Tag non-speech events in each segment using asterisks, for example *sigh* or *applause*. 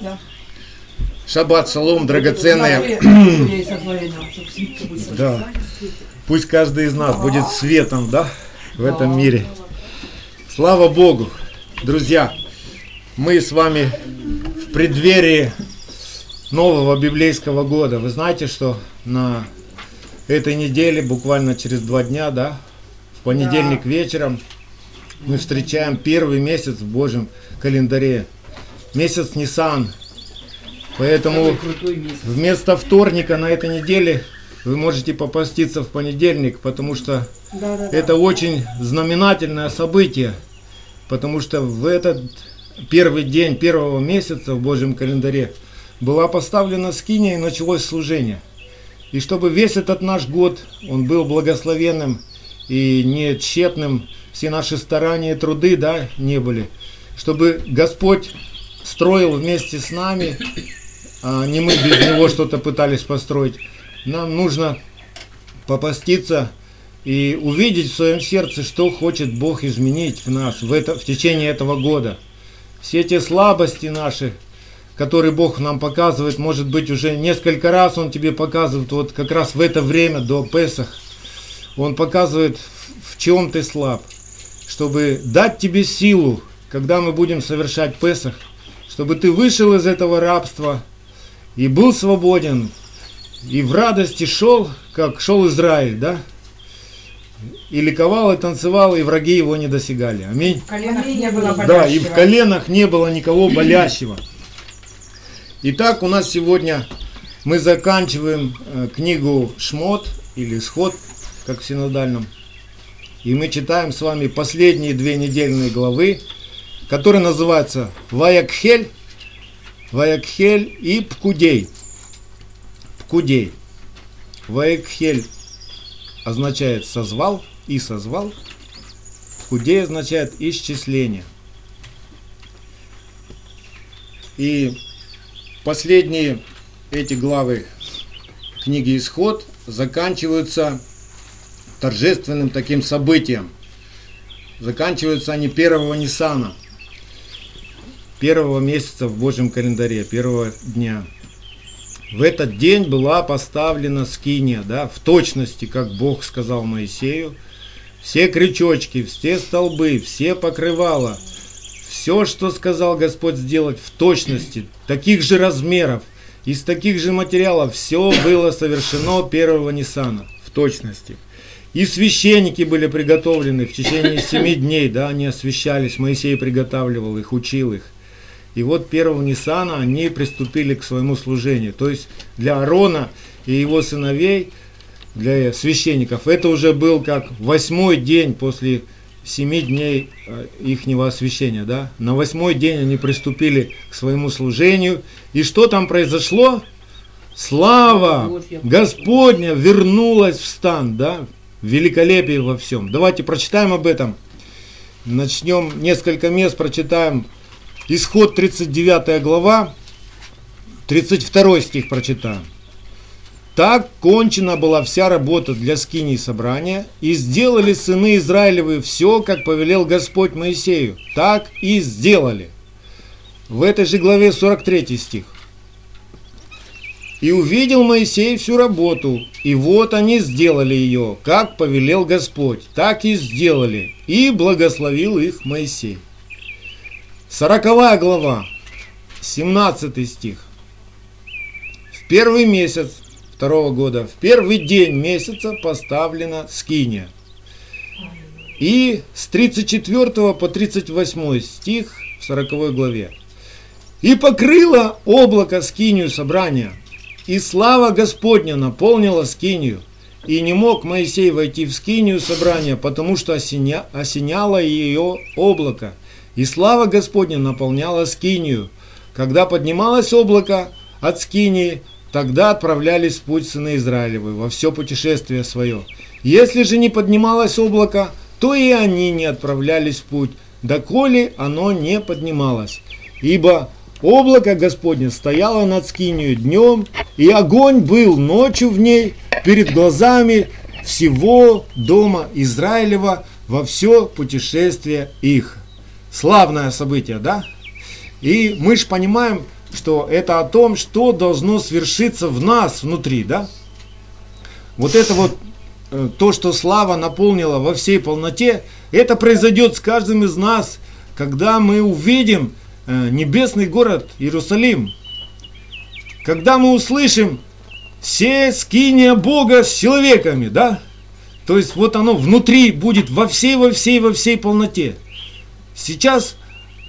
Да. Шаббат, шалом, драгоценные. *clears throat* Да. Пусть каждый из нас будет светом, да, в этом мире. Слава Богу, друзья, мы с вами в преддверии нового библейского года. Вы знаете, что на этой неделе, буквально через два дня, да, в понедельник вечером, мы встречаем первый месяц в Божьем календаре. Месяц Нисан. Поэтому вместо вторника на этой неделе вы можете попаститься в понедельник, потому что Да, да, да. это очень знаменательное событие, потому что в этот первый день первого месяца в Божьем календаре была поставлена скиния и началось служение. И чтобы весь этот наш год, он был благословенным и не тщетным, все наши старания и труды, да, не были. Чтобы Господь строил вместе с нами, а не мы без Него что-то пытались построить. Нам нужно попаститься и увидеть в своем сердце, что хочет Бог изменить в нас в, это, в течение этого года. Все те слабости наши, которые Бог нам показывает, может быть, уже несколько раз Он тебе показывает, вот как раз в это время до Песах, Он показывает, в- чем ты слаб, чтобы дать тебе силу, когда мы будем совершать Песах, чтобы ты вышел из этого рабства и был свободен, и в радости шел, как шел Израиль, да? И ликовал, и танцевал, и враги его не досягали. Аминь. В коленах не было Да, и в болящего. коленах не было никого болящего. Итак, у нас сегодня мы заканчиваем э, книгу Шмот или Сход, как в синодальном. И мы читаем с вами последние две недельные главы, которые называются Ваякхель, Ваякхель и Пкудей. Пкудей. Ваякхель означает созвал и созвал. Пкудей означает исчисление. И последние эти главы книги Исход заканчиваются торжественным таким событием. Заканчиваются они первого Ниссана, первого месяца в Божьем календаре, первого дня. В этот день была поставлена скиния, да, в точности, как Бог сказал Моисею. Все крючочки, все столбы, все покрывала, все, что сказал Господь сделать в точности, таких же размеров, из таких же материалов, все было совершено первого Ниссана в точности. И священники были приготовлены в течение семи дней, да, они освящались, Моисей приготавливал их, учил их. И вот первого Ниссана они приступили к своему служению. То есть для Аарона и его сыновей, для священников, это уже был как восьмой день после семи дней ихнего освящения. Да? На восьмой день они приступили к своему служению. И что там произошло? Слава Господня вернулась в стан, да? великолепие во всем. Давайте прочитаем об этом. Начнем несколько мест, прочитаем. Исход 39 глава, 32 стих прочитаем. Так кончена была вся работа для скинии собрания, и сделали сыны Израилевы все, как повелел Господь Моисею. Так и сделали. В этой же главе 43 стих. И увидел Моисей всю работу, и вот они сделали ее, как повелел Господь, так и сделали, и благословил их Моисей. Сороковая глава, 17 стих. В первый месяц второго года, в первый день месяца поставлена скиния. И с 34 по 38 стих в 40 главе. И покрыло облако скинию собрания, и слава Господня наполнила скинию. И не мог Моисей войти в скинию собрания, потому что осеня, осеняло ее облако. И слава Господня наполняла скинию. Когда поднималось облако от скинии, тогда отправлялись в путь сыны Израилевы во все путешествие свое. Если же не поднималось облако, то и они не отправлялись в путь, доколе оно не поднималось. Ибо облако Господне стояло над скинию днем, и огонь был ночью в ней перед глазами всего дома Израилева во все путешествие их. Славное событие, да? И мы же понимаем, что это о том, что должно свершиться в нас внутри, да? Вот это вот э, то, что слава наполнила во всей полноте, это произойдет с каждым из нас, когда мы увидим э, небесный город Иерусалим. Когда мы услышим «Се скиния Бога с человеками», да? То есть вот оно внутри будет во всей, во всей, во всей полноте. Сейчас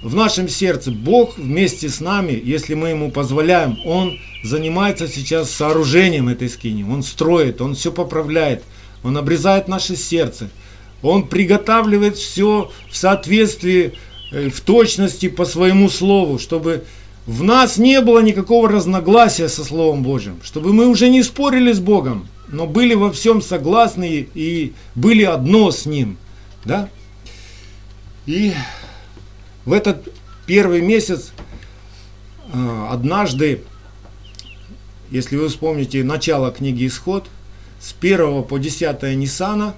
в нашем сердце Бог вместе с нами, если мы Ему позволяем, Он занимается сейчас сооружением этой скини. Он строит, Он все поправляет, Он обрезает наше сердце. Он приготавливает все в соответствии, э, в точности по своему слову, чтобы в нас не было никакого разногласия со Словом Божьим, чтобы мы уже не спорили с Богом, но были во всем согласны и были одно с Ним. Да? И в этот первый месяц э, однажды, если вы вспомните начало книги Исход, с 1 по 10 Нисана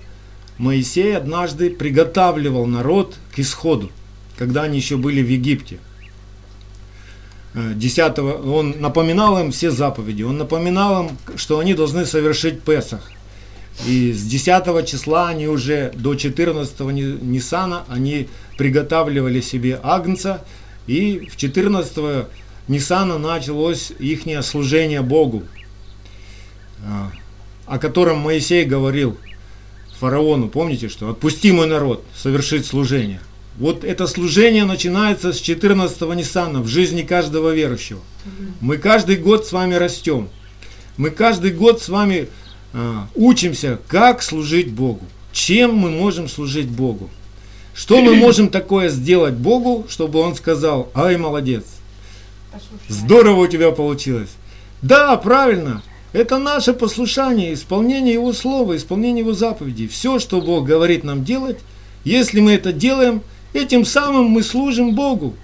Моисей однажды приготавливал народ к исходу, когда они еще были в Египте. 10 он напоминал им все заповеди, он напоминал им, что они должны совершить Песах. И с 10 числа они уже до 14 Нисана они приготавливали себе агнца, и в 14 Нисана началось их служение Богу, а, о котором Моисей говорил фараону, помните, что «отпусти мой народ совершить служение». Вот это служение начинается с 14 Ниссана в жизни каждого верующего. Мы каждый год с вами растем. Мы каждый год с вами э, учимся, как служить Богу. Чем мы можем служить Богу. Что мы можем такое сделать Богу, чтобы Он сказал, ай, молодец, здорово у тебя получилось. Да, правильно, это наше послушание, исполнение Его Слова, исполнение Его заповедей. Все, что Бог говорит нам делать, если мы это делаем, этим самым мы служим Богу.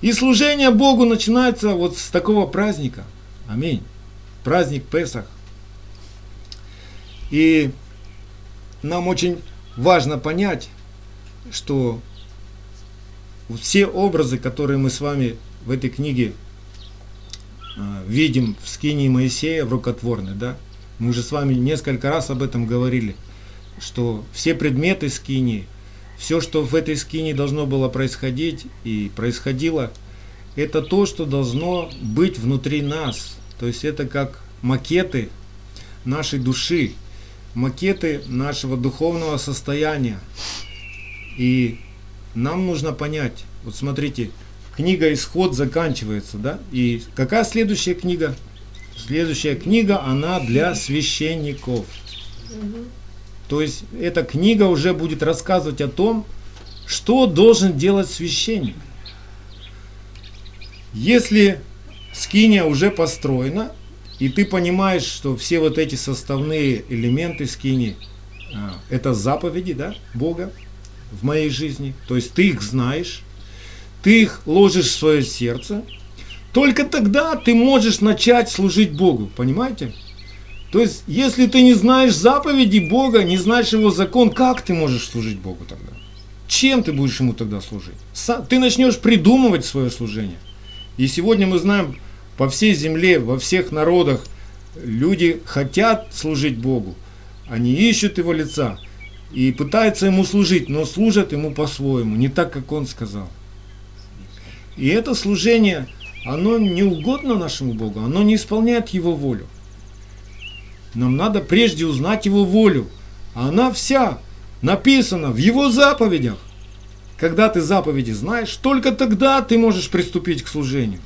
И служение Богу начинается вот с такого праздника. Аминь. Праздник Песах. И нам очень важно понять, что все образы, которые мы с вами в этой книге э, видим в скинии Моисея, в рукотворной, да, мы уже с вами несколько раз об этом говорили, что все предметы скинии, все, что в этой скинии должно было происходить и происходило, это то, что должно быть внутри нас. То есть это как макеты нашей души, макеты нашего духовного состояния. И нам нужно понять, вот смотрите, книга Исход заканчивается, да? И какая следующая книга? Следующая книга, она для священников. То есть эта книга уже будет рассказывать о том, что должен делать священник. Если скиния уже построена, и ты понимаешь, что все вот эти составные элементы скини, а, это заповеди да, Бога, в моей жизни, то есть ты их знаешь, ты их ложишь в свое сердце, только тогда ты можешь начать служить Богу, понимаете? То есть, если ты не знаешь заповеди Бога, не знаешь его закон, как ты можешь служить Богу тогда? Чем ты будешь ему тогда служить? Ты начнешь придумывать свое служение. И сегодня мы знаем, по всей земле, во всех народах, люди хотят служить Богу. Они ищут его лица и пытаются ему служить, но служат ему по-своему, не так, как он сказал. И это служение, оно не угодно нашему Богу, оно не исполняет его волю. Нам надо прежде узнать его волю, она вся написана в его заповедях. Когда ты заповеди знаешь, только тогда ты можешь приступить к служению.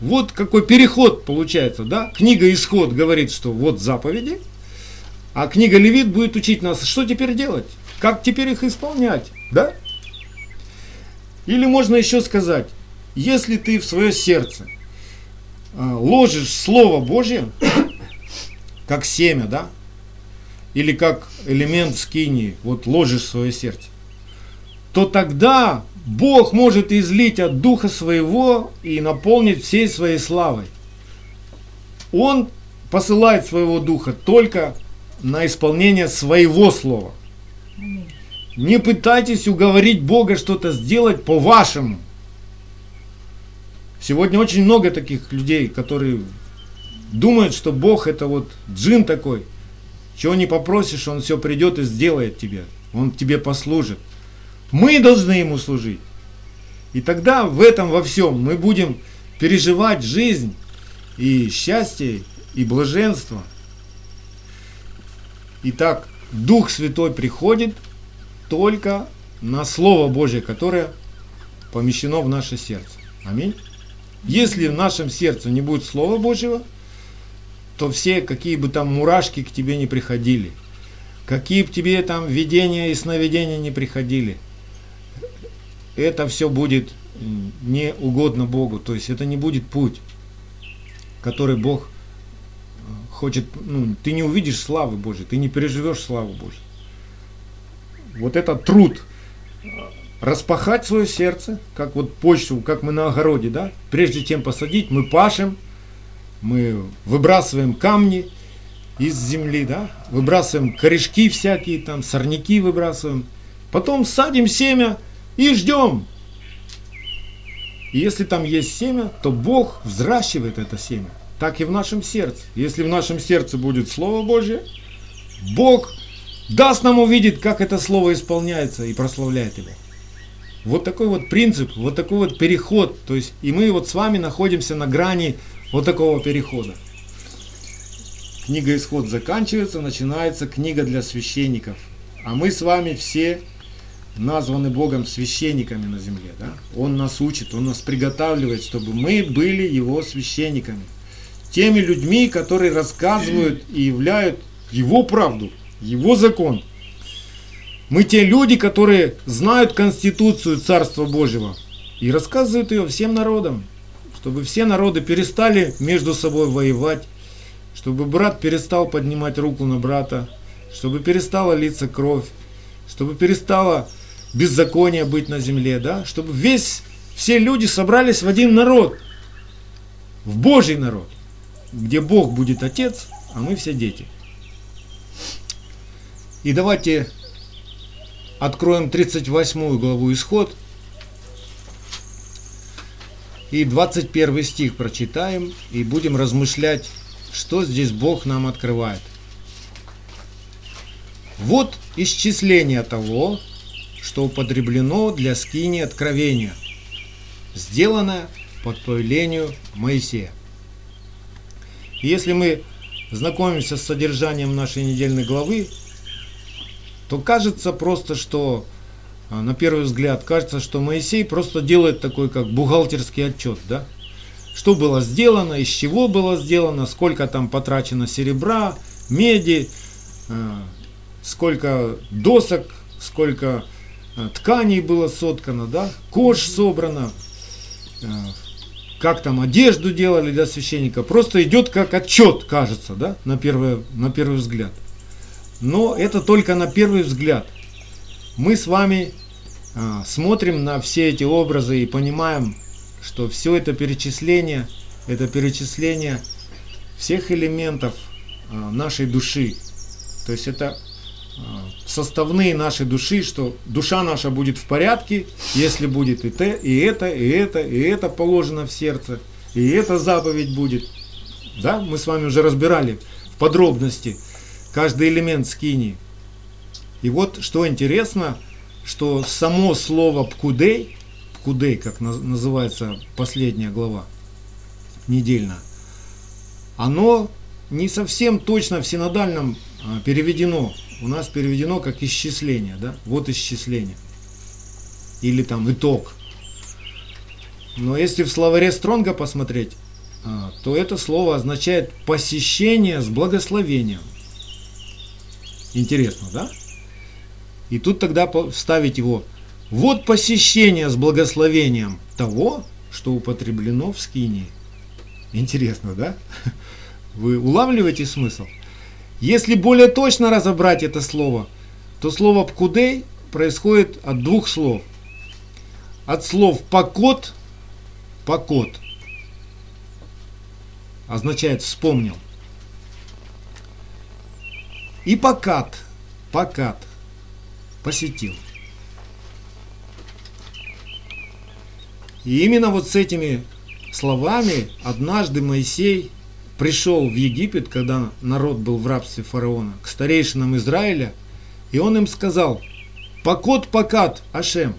Вот какой переход получается, да? Книга Исход говорит, что вот заповеди – а книга Левит будет учить нас, что теперь делать, как теперь их исполнять, да? Или можно еще сказать, если ты в свое сердце а, ложишь Слово Божье, *coughs* как семя, да, или как элемент скинии, вот ложишь в свое сердце, то тогда Бог может излить от Духа Своего и наполнить всей своей славой. Он посылает своего Духа только на исполнение своего слова. Не пытайтесь уговорить Бога что-то сделать по-вашему. Сегодня очень много таких людей, которые думают, что Бог это вот джин такой. Чего не попросишь, Он все придет и сделает тебе. Он тебе послужит. Мы должны Ему служить. И тогда в этом во всем мы будем переживать жизнь и счастье, и блаженство. Итак, Дух Святой приходит только на Слово Божье, которое помещено в наше сердце. Аминь. Если в нашем сердце не будет Слова Божьего, то все, какие бы там мурашки к тебе не приходили, какие бы тебе там видения и сновидения не приходили, это все будет не угодно Богу. То есть это не будет путь, который Бог хочет. Ну, ты не увидишь славы Божьей, ты не переживешь славу Божью. Вот этот труд распахать свое сердце, как вот почту, как мы на огороде, да, прежде чем посадить, мы пашем, мы выбрасываем камни из земли, да, выбрасываем корешки всякие, там, сорняки выбрасываем, потом садим семя и ждем. И если там есть семя, то Бог взращивает это семя. Так и в нашем сердце. Если в нашем сердце будет Слово Божье, Бог даст нам увидеть, как это Слово исполняется и прославляет Его. Вот такой вот принцип, вот такой вот переход. То есть, и мы вот с вами находимся на грани вот такого перехода. Книга Исход заканчивается, начинается книга для священников. А мы с вами все названы Богом священниками на земле. Да? Он нас учит, Он нас приготавливает, чтобы мы были Его священниками. Теми людьми, которые рассказывают и являют Его правду, Его закон – мы те люди, которые знают Конституцию Царства Божьего и рассказывают ее всем народам, чтобы все народы перестали между собой воевать, чтобы брат перестал поднимать руку на брата, чтобы перестала литься кровь, чтобы перестало беззаконие быть на земле, да, чтобы весь, все люди собрались в один народ, в Божий народ, где Бог будет Отец, а мы все дети. И давайте Откроем 38 главу Исход и 21 стих прочитаем и будем размышлять, что здесь Бог нам открывает. Вот исчисление того, что употреблено для скини откровения, сделанное по повелению Моисея. И если мы знакомимся с содержанием нашей недельной главы, то кажется просто, что а, на первый взгляд кажется, что Моисей просто делает такой как бухгалтерский отчет, да? Что было сделано, из чего было сделано, сколько там потрачено серебра, меди, а, сколько досок, сколько а, тканей было соткано, да, кож собрано, как там одежду делали для священника. Просто идет как отчет, кажется, да, на первый, на первый взгляд. Но это только на первый взгляд. Мы с вами а, смотрим на все эти образы и понимаем, что все это перечисление, это перечисление всех элементов а, нашей души. То есть это составные нашей души, что душа наша будет в порядке, если будет и, те, и это, и это, и это положено в сердце, и эта заповедь будет. Да, мы с вами уже разбирали в подробности каждый элемент скини. И вот что интересно, что само слово пкудей, пкудей, как называется последняя глава, недельно, оно не совсем точно в синодальном а, переведено. У нас переведено как исчисление, да? Вот исчисление. Или там итог. Но если в словаре Стронга посмотреть, а, то это слово означает посещение с благословением. Интересно, да? И тут тогда вставить его. Вот посещение с благословением того, что употреблено в скинии. Интересно, да? *laughs* Вы улавливаете смысл? Если более точно разобрать это слово, то слово «пкудей» происходит от двух слов. От слов «покот», «покот» означает «вспомнил», и покат, покат посетил. И именно вот с этими словами однажды Моисей пришел в Египет, когда народ был в рабстве фараона, к старейшинам Израиля, и он им сказал, «Покот покат, Ашем,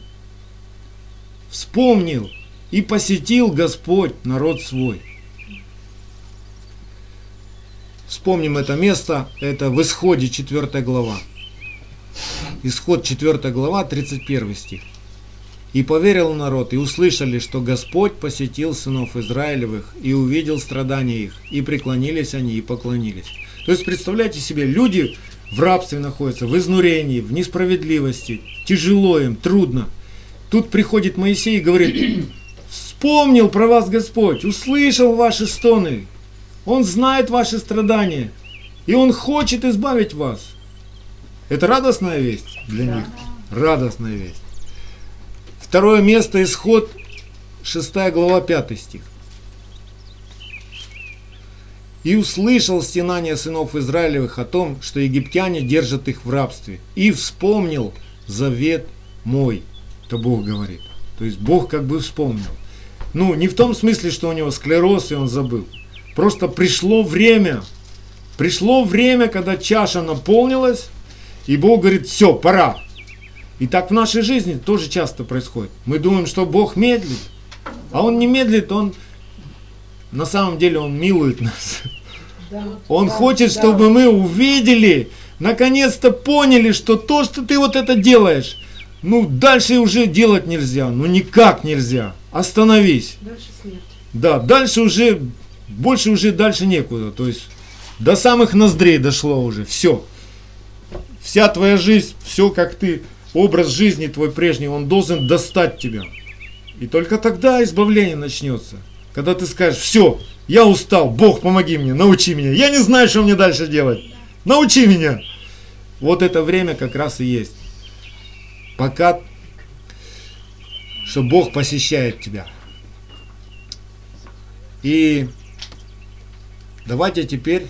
вспомнил и посетил Господь народ свой». Вспомним это место, это в Исходе 4 глава. Исход 4 глава, 31 стих. И поверил народ, и услышали, что Господь посетил сынов Израилевых, и увидел страдания их, и преклонились они, и поклонились. То есть, представляете себе, люди в рабстве находятся, в изнурении, в несправедливости, тяжело им, трудно. Тут приходит Моисей и говорит, вспомнил про вас Господь, услышал ваши стоны, Он знает ваши страдания, и Он хочет избавить вас. Это радостная весть для них, радостная весть. Второе место, исход, 6 глава, 5 стих. И услышал стенание сынов Израилевых о том, что египтяне держат их в рабстве. И вспомнил завет мой. Это Бог говорит. То есть Бог как бы вспомнил. Ну, не в том смысле, что у него склероз и он забыл. Просто пришло время. Пришло время, когда чаша наполнилась, и Бог говорит, все, пора. И так в нашей жизни тоже часто происходит. Мы думаем, что Бог медлит, а Он не медлит, Он на самом деле Он милует нас. Да. Он Да, хочет, да. чтобы мы увидели, наконец-то поняли, что то, что ты вот это делаешь, ну дальше уже делать нельзя, ну никак нельзя. Остановись. Дальше смерть. Да, дальше уже, больше уже дальше некуда. То есть до самых ноздрей дошло уже. Все. Вся твоя жизнь, все как ты, образ жизни твой прежний, он должен достать тебя. И только тогда избавление начнется. Когда ты скажешь, все, я устал, Бог, помоги мне, научи меня. Я не знаю, что мне дальше делать. Научи меня. Вот это время как раз и есть. Пока, что Бог посещает тебя. И давайте теперь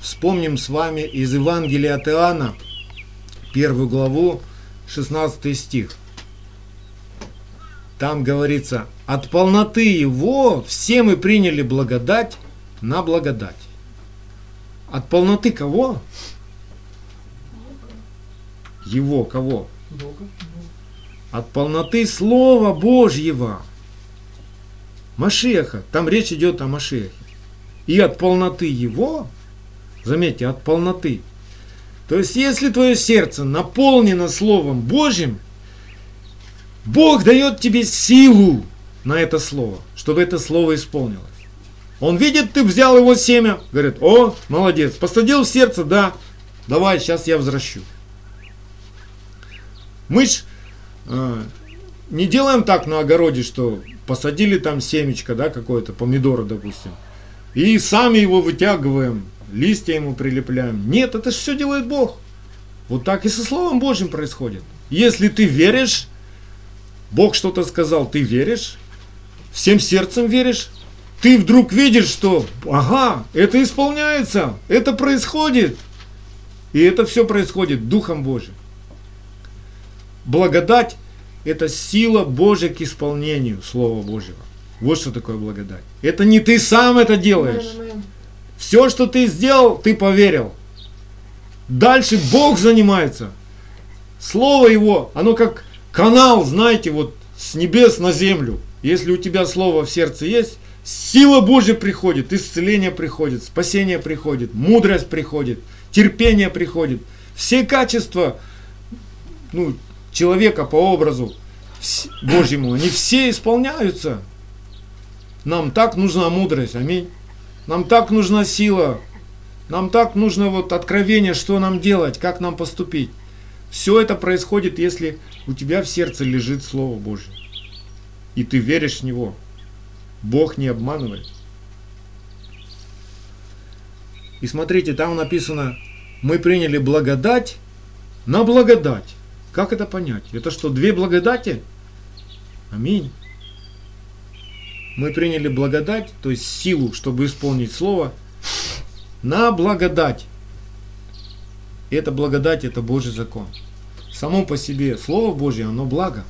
вспомним с вами из Евангелия от Иоанна, первую главу, 16 стих. Там говорится, от полноты Его все мы приняли благодать на благодать. От полноты кого? Его кого? Бога. От полноты Слова Божьего. Машеха. Там речь идет о Машехе. И от полноты Его, заметьте, от полноты. То есть, если твое сердце наполнено Словом Божьим, Бог дает тебе силу на это Слово, чтобы это Слово исполнилось. Он видит, ты взял его семя, говорит, о, молодец, посадил в сердце, да, давай, сейчас я возвращу. Мы ж э, не делаем так на огороде, что посадили там семечко, да, какое-то, помидора, допустим, и сами его вытягиваем, листья ему прилепляем. Нет, это все делает Бог. Вот так и со Словом Божьим происходит. Если ты веришь, Бог что-то сказал, ты веришь, всем сердцем веришь, ты вдруг видишь, что, ага, это исполняется, это происходит. И это все происходит Духом Божьим. Благодать – это сила Божья к исполнению Слова Божьего. Вот что такое благодать. Это не ты сам это делаешь. Все, что ты сделал, ты поверил. Дальше Бог занимается. Слово Его, оно как канал, знаете, вот с небес на землю. Если у тебя Слово в сердце есть, сила Божья приходит, исцеление приходит, спасение приходит, мудрость приходит, терпение приходит. Все качества ну, человека по образу Божьему, они все исполняются. Нам так нужна мудрость, аминь. Нам так нужна сила. Нам так нужно вот откровение, что нам делать, как нам поступить. Все это происходит, если у тебя в сердце лежит Слово Божье. И ты веришь в Него. Бог не обманывает. И смотрите, там написано, мы приняли благодать на благодать. Как это понять? Это что, две благодати? Аминь. Мы приняли благодать, то есть силу, чтобы исполнить слово, на благодать. И эта благодать – это Божий закон. Само по себе Слово Божье, оно благо.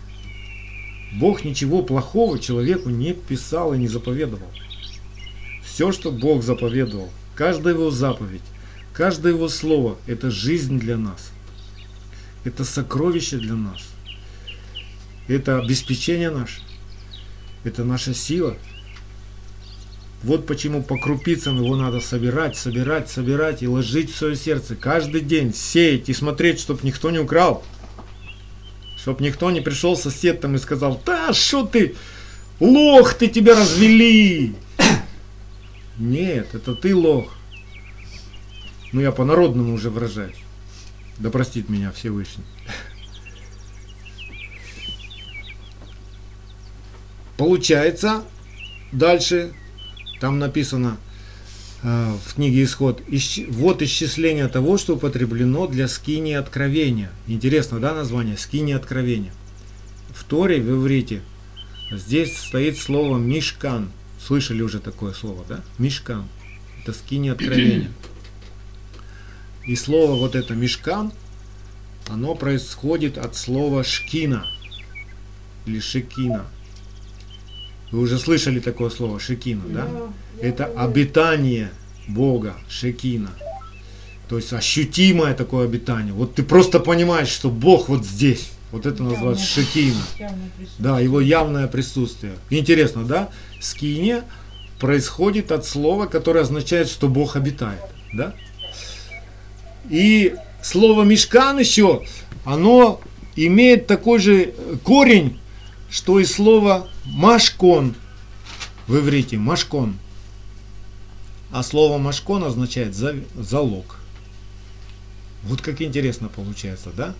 Бог ничего плохого человеку не писал и не заповедовал. Все, что Бог заповедовал, каждая его заповедь, каждое его слово – это жизнь для нас. Это сокровище для нас. Это обеспечение наше. Это наша сила. Вот почему по крупицам его надо собирать, собирать, собирать и ложить в свое сердце. Каждый день сеять и смотреть, чтобы никто не украл. Чтоб никто не пришел сосед там и сказал, да что ты, лох, ты тебя развели. Нет, это ты лох. Ну я по-народному уже выражаюсь. Да простит меня Всевышний. Получается, дальше там написано э, в книге Исход, исч- вот исчисление того, что употреблено для скини откровения. Интересно, да, название? Скини откровения. В Торе, в иврите, здесь стоит слово мишкан. Слышали уже такое слово, да? Мишкан. Это скини откровения. *clears throat* И слово вот это мишкан, оно происходит от слова шкина или шекина. Вы уже слышали такое слово шекина, да? Это обитание Бога, шекина. То есть ощутимое такое обитание. Вот ты просто понимаешь, что Бог вот здесь. Вот это называется шекина. Да, его явное присутствие. Интересно, да? Скиния происходит от слова, которое означает, что Бог обитает. Да? И слово мешкан еще, оно имеет такой же корень, что и слово машкон в иврите. Машкон. А слово машкон означает за- залог. Вот как интересно получается, да?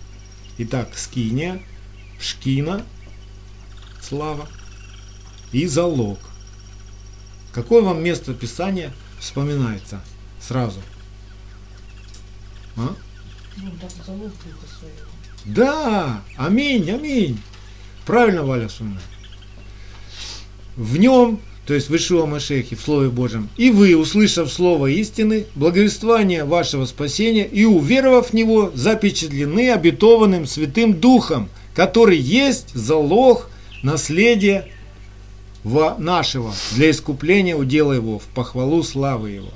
Итак, скиния, шкина, слава и залог. Какое вам место Писания вспоминается сразу? А? Ну, залог. Да, аминь, аминь. Правильно, Валя Сумна. В нем, то есть в Ишуа Машехе, в Слове Божьем, и вы, услышав Слово истины, благовествование вашего спасения и уверовав в него, запечатлены обетованным Святым Духом, который есть залог наследия нашего для искупления удела его, в похвалу славы его.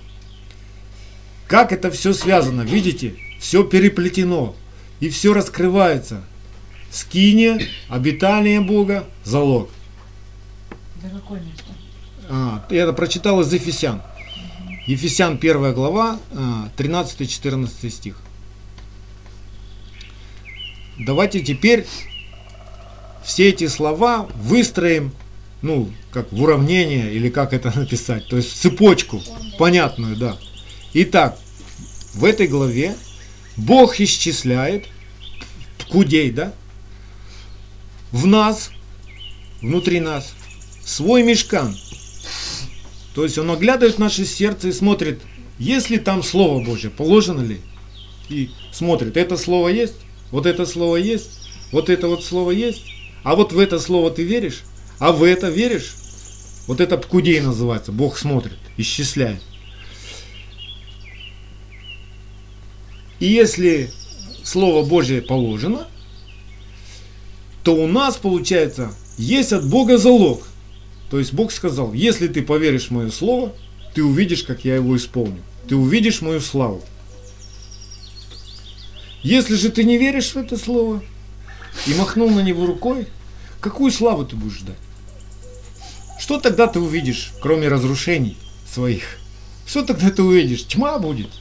Как это все связано, видите? Все переплетено. И все раскрывается. Скиния, обитание Бога, залог. Да какое место? А, я это прочитал из Ефесян. Ефесян 1 глава, а, 13-14 стих. Давайте теперь все эти слова выстроим, ну, как в уравнение, или как это *laughs* написать, то есть в цепочку, понятную, да. Итак, в этой главе Бог исчисляет ткудей, да, в нас, внутри нас, свой мешкан. То есть он оглядывает наше сердце и смотрит, есть ли там Слово Божье, положено ли. И смотрит, это Слово есть, вот это Слово есть, вот это вот Слово есть, а вот в это Слово ты веришь, а в это веришь. Вот это пкудей называется, Бог смотрит, исчисляет. И если Слово Божье положено, то у нас, получается, есть от Бога залог. То есть Бог сказал, если ты поверишь в мое слово, ты увидишь, как я его исполню. Ты увидишь мою славу. Если же ты не веришь в это слово и махнул на него рукой, какую славу ты будешь ждать? Что тогда ты увидишь, кроме разрушений своих? Что тогда ты увидишь? Тьма будет.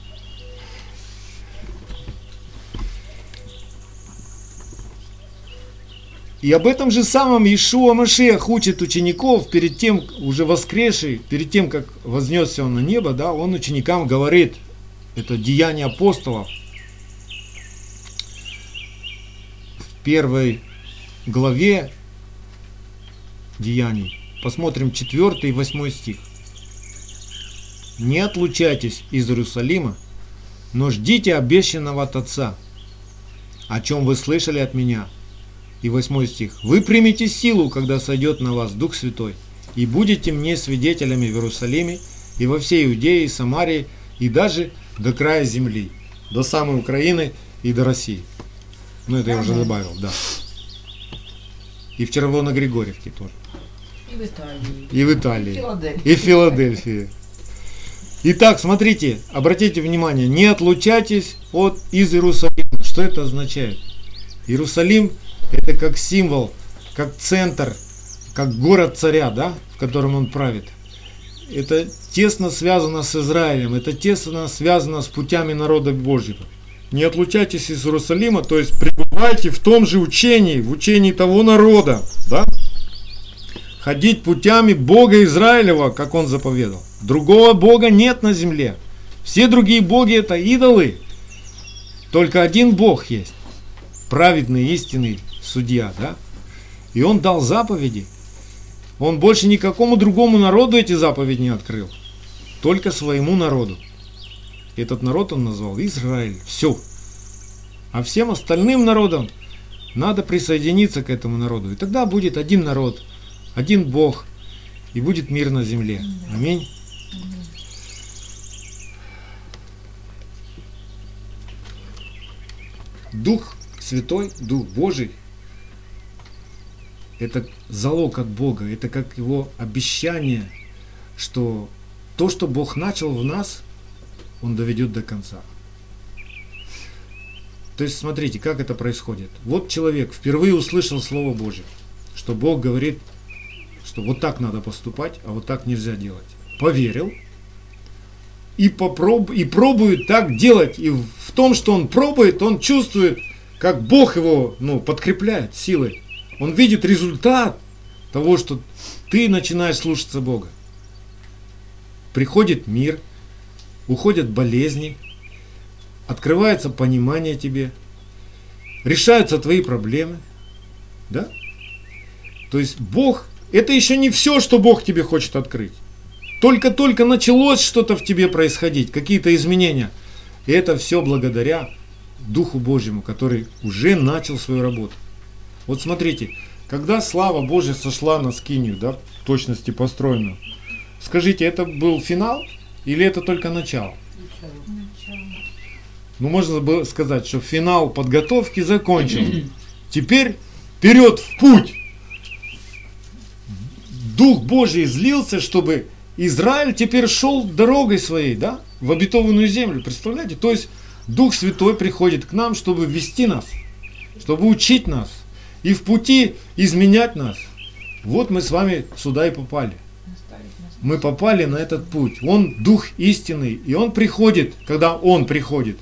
И об этом же самом Иешуа Машех учит учеников перед тем, уже воскресший, перед тем, как вознесся он на небо, да, он ученикам говорит, это деяние апостолов, в первой главе деяний, посмотрим 4 и 8 стих. Не отлучайтесь из Иерусалима, но ждите обещанного от Отца, о чем вы слышали от меня. И 8 стих. Вы примете силу, когда сойдет на вас Дух Святой, и будете мне свидетелями в Иерусалиме и во всей Иудее и Самарии, и даже до края земли, до самой Украины и до России. Ну, это я уже добавил, да. И в Червоно-Григорьевке тоже. И в Италии. И в И Италии. в Филадельфии. И в Филадельфии. Итак, смотрите, обратите внимание, не отлучайтесь от из Иерусалима. Что это означает? Иерусалим это как символ, как центр, как город царя, да, в котором он правит. Это тесно связано с Израилем, это тесно связано с путями народа Божьего. Не отлучайтесь из Иерусалима, то есть пребывайте в том же учении, в учении того народа, да? Ходить путями Бога Израилева, как он заповедал. Другого Бога нет на земле. Все другие боги это идолы. Только один Бог есть. Праведный, истинный судья, да? И он дал заповеди. Он больше никакому другому народу эти заповеди не открыл. Только своему народу. Этот народ он назвал Израиль. Все. А всем остальным народам надо присоединиться к этому народу. И тогда будет один народ, один Бог, и будет мир на земле. Аминь. Дух Святой, Дух Божий, это залог от Бога, это как его обещание, что то, что Бог начал в нас, Он доведет до конца. То есть смотрите, как это происходит. Вот человек впервые услышал Слово Божье, что Бог говорит, что вот так надо поступать, а вот так нельзя делать. Поверил и, попроб... и пробует так делать. И в том, что он пробует, он чувствует, как Бог его ну, подкрепляет силой. Он видит результат того, что ты начинаешь слушаться Бога. Приходит мир, уходят болезни, открывается понимание тебе, решаются твои проблемы. Да? То есть Бог, это еще не все, что Бог тебе хочет открыть. Только-только началось что-то в тебе происходить, какие-то изменения. И это все благодаря Духу Божьему, который уже начал свою работу. Вот смотрите, когда слава Божья сошла на скинию, да, в точности построенную, скажите, это был финал или это только начало? Ну, можно было сказать, что финал подготовки закончен. *clears throat* Теперь вперед в путь. Дух Божий излился, чтобы Израиль теперь шел дорогой своей, да, в обетованную землю. Представляете? То есть Дух Святой приходит к нам, чтобы вести нас, чтобы учить нас и в пути изменять нас. Вот мы с вами сюда и попали. Мы попали на этот путь. Он Дух истинный, и Он приходит, когда Он приходит,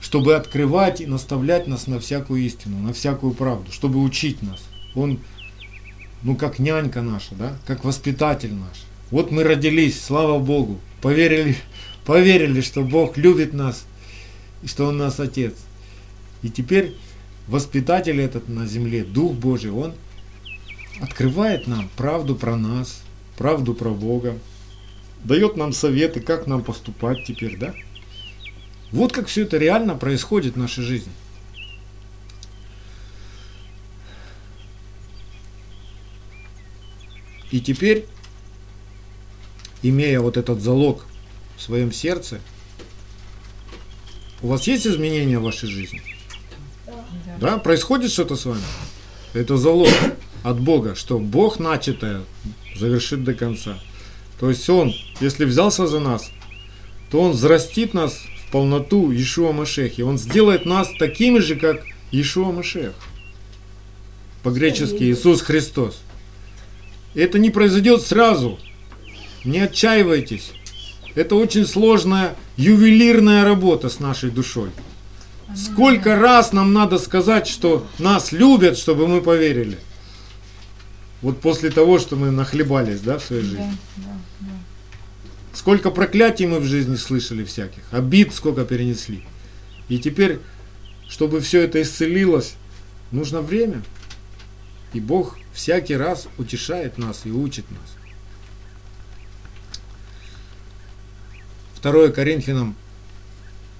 чтобы открывать и наставлять нас на всякую истину, на всякую правду, чтобы учить нас. Он, ну, как нянька наша, да, как воспитатель наш. Вот мы родились, слава Богу, поверили, поверили, что Бог любит нас, и что Он нас Отец. И теперь воспитатель этот на земле, Дух Божий, Он открывает нам правду про нас, правду про Бога, дает нам советы, как нам поступать теперь, да? Вот как все это реально происходит в нашей жизни. И теперь, имея вот этот залог в своем сердце, у вас есть изменения в вашей жизни? Да, происходит что-то с вами? Это залог от Бога, что Бог начатое завершит до конца. То есть Он, если взялся за нас, то Он взрастит нас в полноту Ишуа Машехи. Он сделает нас такими же, как Ишуа Машех. По-гречески Иисус Христос. Это не произойдет сразу. Не отчаивайтесь. Это очень сложная ювелирная работа с нашей душой. Сколько раз нам надо сказать, что нас любят, чтобы мы поверили? Вот после того, что мы нахлебались, да, в своей жизни. Да, да, да. Сколько проклятий мы в жизни слышали всяких, обид сколько перенесли. И теперь, чтобы все это исцелилось, нужно время. И Бог всякий раз утешает нас и учит нас. 2 Коринфянам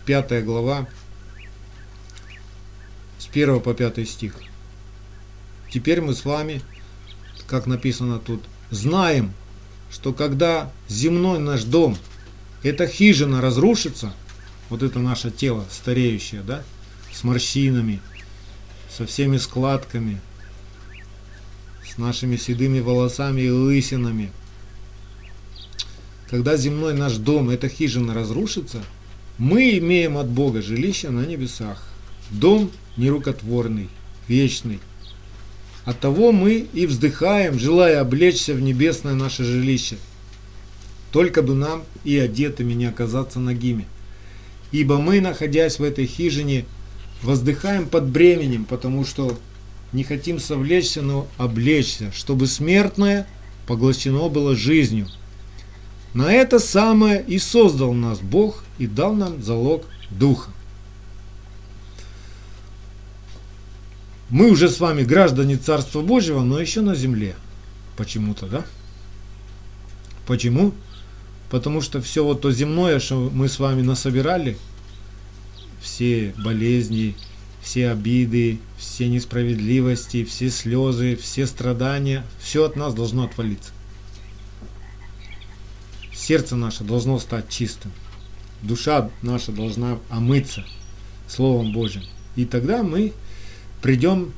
5 глава с 1 по 5 стих. Теперь мы с вами, как написано тут, знаем, что когда земной наш дом, эта хижина разрушится, вот это наше тело стареющее, да, с морщинами, со всеми складками, с нашими седыми волосами и лысинами. Когда земной наш дом, эта хижина разрушится, мы имеем от Бога жилище на небесах. Дом нерукотворный, вечный. Оттого мы и вздыхаем, желая облечься в небесное наше жилище. Только бы нам и одетыми не оказаться нагими. Ибо мы, находясь в этой хижине, воздыхаем под бременем, потому что не хотим совлечься, но облечься, чтобы смертное поглощено было жизнью. На это самое и создал нас Бог и дал нам залог Духа. Мы уже с вами граждане Царства Божьего, но еще на земле. Почему-то, да? Почему? Потому что все вот то земное, что мы с вами насобирали, все болезни, все обиды, все несправедливости, все слезы, все страдания, все от нас должно отвалиться. Сердце наше должно стать чистым. Душа наша должна омыться Словом Божьим. И тогда мы придем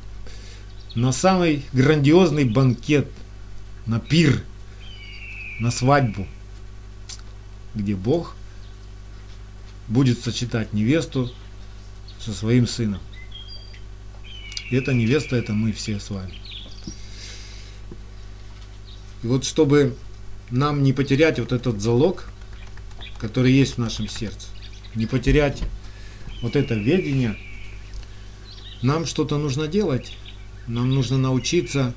на самый грандиозный банкет, на пир, на свадьбу, где Бог будет сочетать невесту со своим сыном. И эта невеста, это мы все с вами. И вот чтобы нам не потерять вот этот залог, который есть в нашем сердце, не потерять вот это ведение, нам что-то нужно делать, нам нужно научиться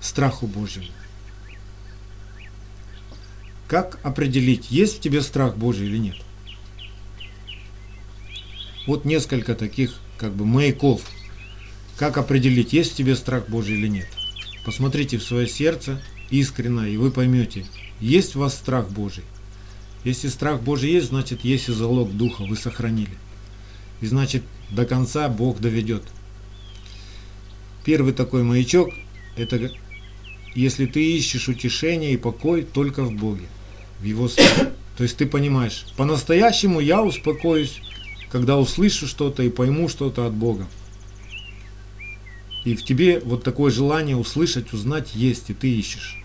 страху Божьему. Как определить, есть в тебе страх Божий или нет? Вот несколько таких как бы маяков. Как определить, есть в тебе страх Божий или нет? Посмотрите в свое сердце искренно, и вы поймете, есть в вас страх Божий. Если страх Божий есть, значит есть и залог Духа, вы сохранили. И значит до конца Бог доведет. Первый такой маячок, это если ты ищешь утешение и покой только в Боге в его слове. То есть ты понимаешь, по-настоящему я успокоюсь, когда услышу что-то и пойму что-то от Бога. И в тебе вот такое желание услышать, узнать есть, и ты ищешь.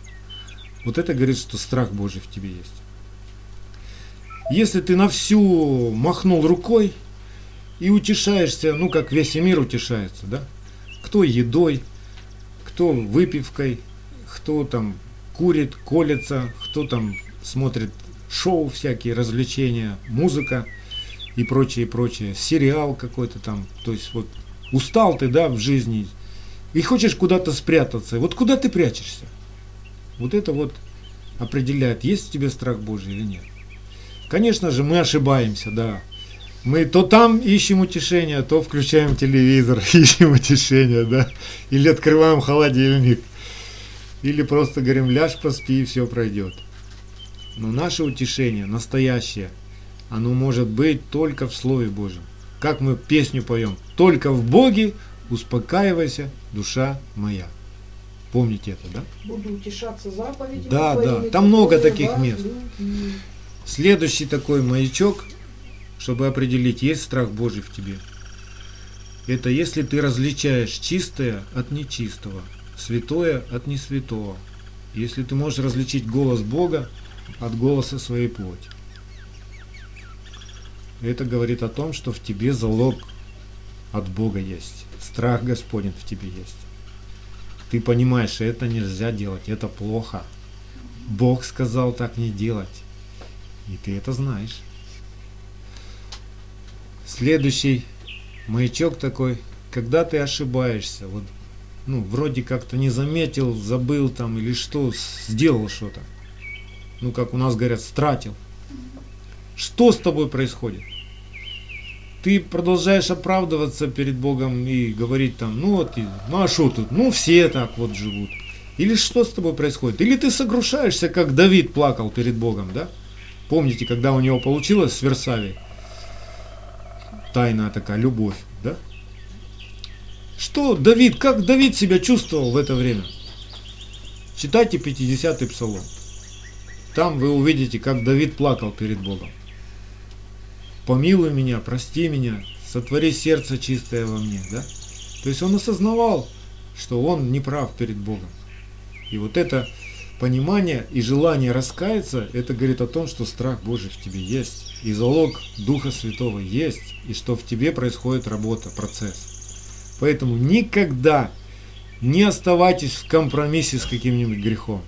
Вот это говорит, что страх Божий в тебе есть. Если ты на всю махнул рукой и утешаешься, ну как весь мир утешается, да? Кто едой, кто выпивкой, кто там курит, колется, кто там смотрит шоу всякие, развлечения, музыка и прочее, прочее, сериал какой-то там, то есть вот устал ты, да, в жизни, и хочешь куда-то спрятаться, вот куда ты прячешься? Вот это вот определяет, есть в тебе страх Божий или нет. Конечно же, мы ошибаемся, да. Мы то там ищем утешение, то включаем телевизор, *laughs* ищем утешение, да. Или открываем холодильник. Или просто говорим, ляжь, поспи, и все пройдет. Но наше утешение, настоящее, оно может быть только в Слове Божьем. Как мы песню поем, только в Боге успокаивайся, душа моя. Помните это, да? Буду утешаться заповедями Да, да, там много таких мест. Следующий такой маячок, чтобы определить, есть страх Божий в тебе. Это если ты различаешь чистое от нечистого, святое от несвятого. Если ты можешь различить голос Бога от голоса своей плоти. Это говорит о том, что в тебе залог от Бога есть. Страх Господень в тебе есть. Ты понимаешь, это нельзя делать, это плохо. Бог сказал так не делать. И ты это знаешь. Следующий маячок такой, когда ты ошибаешься, вот, ну, вроде как-то не заметил, забыл там или что, сделал что-то. Ну, как у нас говорят, стратил. Что с тобой происходит? Ты продолжаешь оправдываться перед Богом и говорить там, ну вот, ну а что тут, ну все так вот живут. Или что с тобой происходит? Или ты согрушаешься, как Давид плакал перед Богом, да? Помните, когда у него получилось с Версавией? Тайная такая любовь, да? Что Давид, как Давид себя чувствовал в это время? Читайте 50-й псалом. Там вы увидите, как Давид плакал перед Богом. Помилуй меня, прости меня, сотвори сердце чистое во мне, да? То есть он осознавал, что он не прав перед Богом. И вот это понимание и желание раскаяться, это говорит о том, что страх Божий в тебе есть. И залог Духа Святого есть, и что в тебе происходит работа, процесс. Поэтому никогда не оставайтесь в компромиссе с каким-нибудь грехом.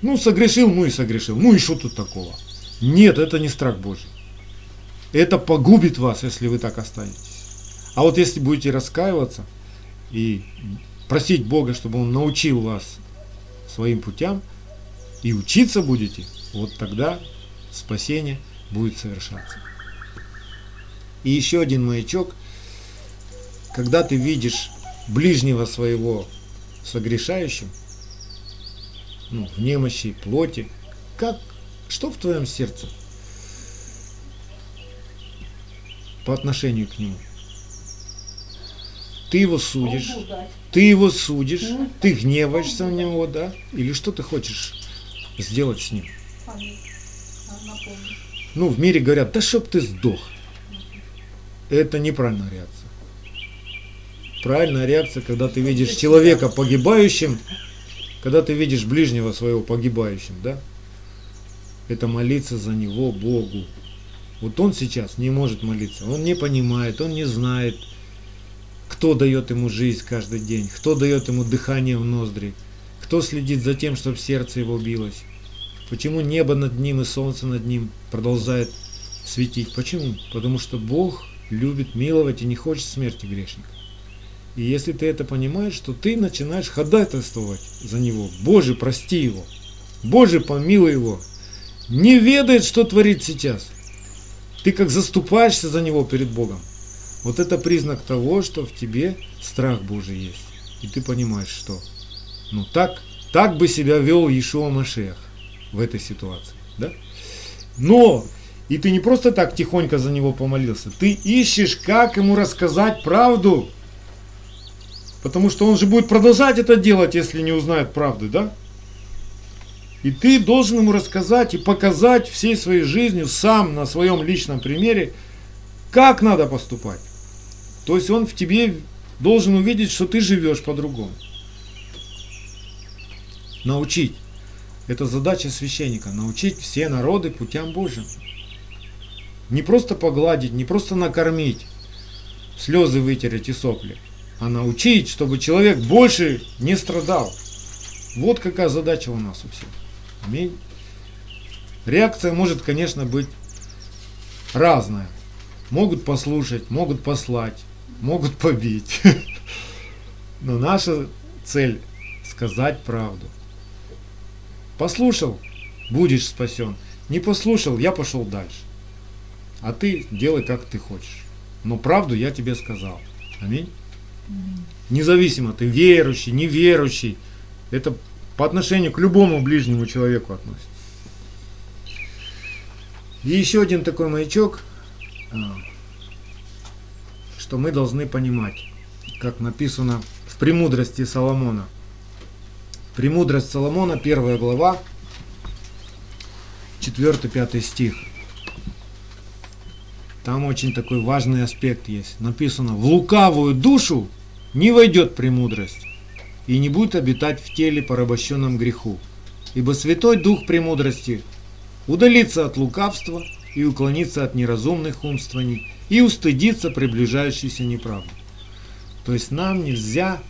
Ну, согрешил, ну и согрешил. Ну и что тут такого? Нет, это не страх Божий. Это погубит вас, если вы так останетесь. А вот если будете раскаиваться и просить Бога, чтобы Он научил вас своим путям, и учиться будете, вот тогда спасение будет совершаться. И еще один маячок, когда ты видишь ближнего своего согрешающим, ну, в немощи, плоти, как, что в твоем сердце по отношению к нему? Ты его судишь, ты его судишь, ты гневаешься на него, да? Или что ты хочешь сделать с ним? Ну, в мире говорят, да чтоб ты сдох. Это неправильная реакция. Правильная реакция, когда ты видишь человека погибающим, когда ты видишь ближнего своего погибающим, да? Это молиться за него Богу. Вот он сейчас не может молиться, он не понимает, он не знает, кто дает ему жизнь каждый день, кто дает ему дыхание в ноздри, кто следит за тем, чтобы сердце его билось, почему небо над ним и солнце над ним продолжает светить. Почему? Потому что Бог любит миловать и не хочет смерти грешника. И если ты это понимаешь, то ты начинаешь ходатайствовать за него. Боже, прости его. Боже, помилуй его. Не ведает, что творит сейчас. Ты как заступаешься за него перед Богом. Вот это признак того, что в тебе страх Божий есть. И ты понимаешь, что ну так, так бы себя вел Иешуа Машех в этой ситуации. Да? Но и ты не просто так тихонько за него помолился, ты ищешь, как ему рассказать правду. Потому что он же будет продолжать это делать, если не узнает правды, да? И ты должен ему рассказать и показать всей своей жизнью, сам на своем личном примере, как надо поступать. То есть он в тебе должен увидеть, что ты живешь по-другому. Научить. Это задача священника. Научить все народы путям Божьим. Не просто погладить, не просто накормить, слезы вытереть и сопли а научить, чтобы человек больше не страдал. Вот какая задача у нас у всех. Аминь. Реакция может, конечно, быть разная. Могут послушать, могут послать, могут побить. *laughs* Но наша цель сказать правду. Послушал, будешь спасен. Не послушал, я пошел дальше. А ты делай, как ты хочешь. Но правду я тебе сказал. Аминь. Независимо, ты верующий, неверующий. Это по отношению к любому ближнему человеку относится. И еще один такой маячок, а, что мы должны понимать, как написано в «Премудрости Соломона». «Премудрость Соломона», первая глава, 4-5 стих. Там очень такой важный аспект есть. Написано, в лукавую душу не войдет премудрость и не будет обитать в теле порабощенном греху. Ибо Святой Дух премудрости удалится от лукавства и уклонится от неразумных умствований и устыдится приближающейся неправды. То есть нам нельзя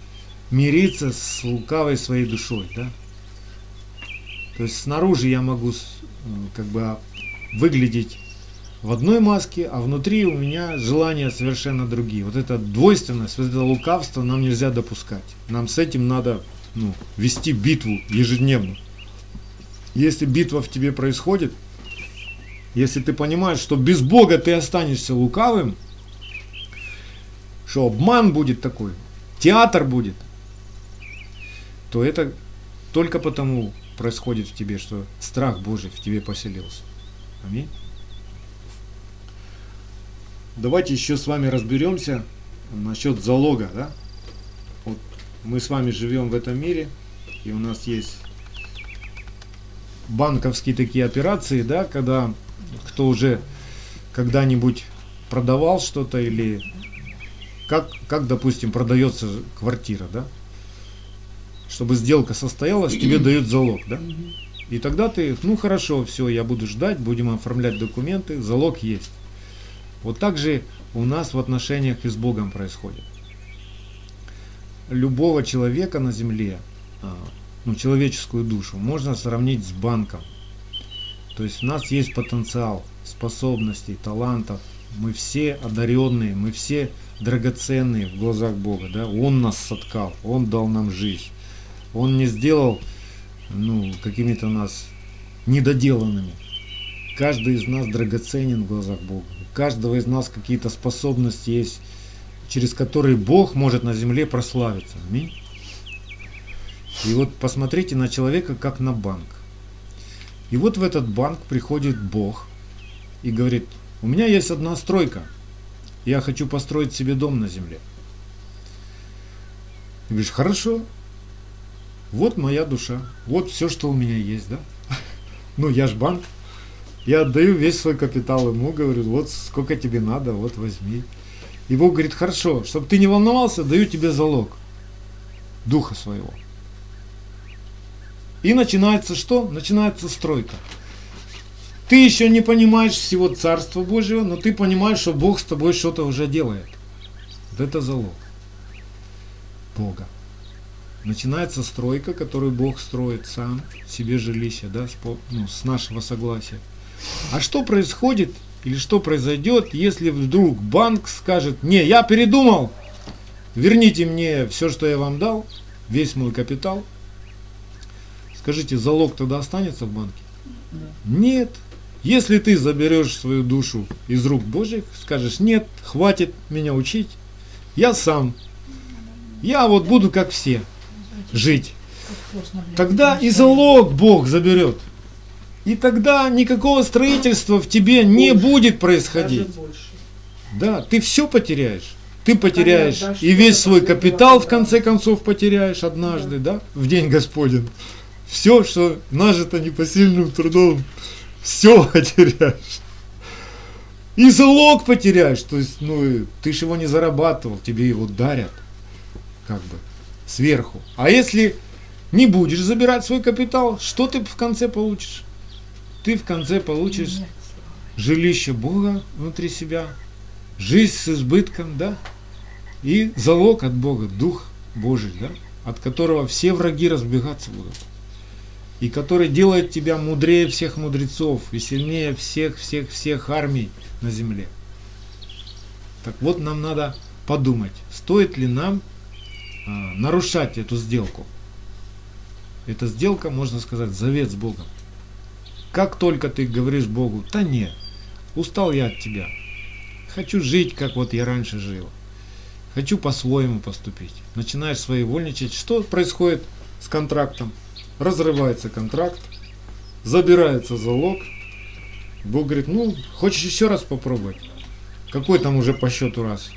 мириться с лукавой своей душой. Да? То есть снаружи я могу э, как бы выглядеть в одной маске, а внутри у меня желания совершенно другие. Вот эта двойственность, вот это лукавство нам нельзя допускать. Нам с этим надо ну, вести битву ежедневно. Если битва в тебе происходит, если ты понимаешь, что без Бога ты останешься лукавым, что обман будет такой, театр будет, то это только потому происходит в тебе, что страх Божий в тебе поселился. Аминь. Давайте еще с вами разберемся насчет залога. Да? Вот мы с вами живем в этом мире, и у нас есть банковские такие операции, да, когда кто уже когда-нибудь продавал что-то или как, как, допустим, продается квартира, да? Чтобы сделка состоялась, тебе *clears throat* дают залог, да? И тогда ты, ну хорошо, все, я буду ждать, будем оформлять документы, залог есть. Вот так же у нас в отношениях и с Богом происходит. Любого человека на земле, а, ну, человеческую душу, можно сравнить с банком. То есть у нас есть потенциал, способностей, талантов. Мы все одаренные, мы все драгоценные в глазах Бога. Да? Он нас соткал, Он дал нам жизнь. Он не сделал ну, какими-то нас недоделанными. Каждый из нас драгоценен в глазах Бога. У каждого из нас какие-то способности есть, через которые Бог может на земле прославиться. Аминь. И вот посмотрите на человека как на банк. И вот в этот банк приходит Бог и говорит, у меня есть одна стройка, я хочу построить себе дом на земле. И говоришь, хорошо, вот моя душа, вот все, что у меня есть, да? *laughs* Ну, я ж банк, я отдаю весь свой капитал ему, говорю, вот сколько тебе надо, вот возьми. И Бог говорит, хорошо, чтобы ты не волновался, даю тебе залог духа своего. И начинается что? Начинается стройка. Ты еще не понимаешь всего Царства Божьего, но ты понимаешь, что Бог с тобой что-то уже делает. Вот это залог Бога. Начинается стройка, которую Бог строит сам, себе жилище, да, с, ну, с нашего согласия. А что происходит или что произойдет, если вдруг банк скажет, не, я передумал, верните мне все, что я вам дал, весь мой капитал, Скажите, залог тогда останется в банке? Нет. Если ты заберешь свою душу из рук Божьих, скажешь, нет, хватит меня учить, я сам. Я вот буду как все жить. Тогда и залог Бог заберет. И тогда никакого строительства в тебе не Больше. будет Даже происходить. Да, ты все потеряешь. Ты потеряешь Понятно, да, и весь свой капитал, в конце концов, потеряешь однажды, да, в день Господень. Все, что нажито непосильным трудом, все *laughs* потеряешь. И залог потеряешь. То есть, ну, ты же его не зарабатывал, тебе его дарят, как бы, сверху. А если не будешь забирать свой капитал, что ты в конце получишь? Ты в конце получишь Нет. жилище Бога внутри себя, жизнь с избытком, да, и залог от Бога, Дух Божий, да, от которого все враги разбегаться будут, и который делает тебя мудрее всех мудрецов и сильнее всех-всех-всех армий на земле. Так вот, нам надо подумать, стоит ли нам нарушать эту сделку. Эта сделка, можно сказать, завет с Богом. Как только ты говоришь Богу, да не, устал я от тебя, хочу жить, как вот я раньше жил, хочу по-своему поступить, начинаешь своевольничать, что происходит с контрактом? Разрывается контракт, забирается залог, Бог говорит, ну, хочешь еще раз попробовать? Какой там уже по счету раз?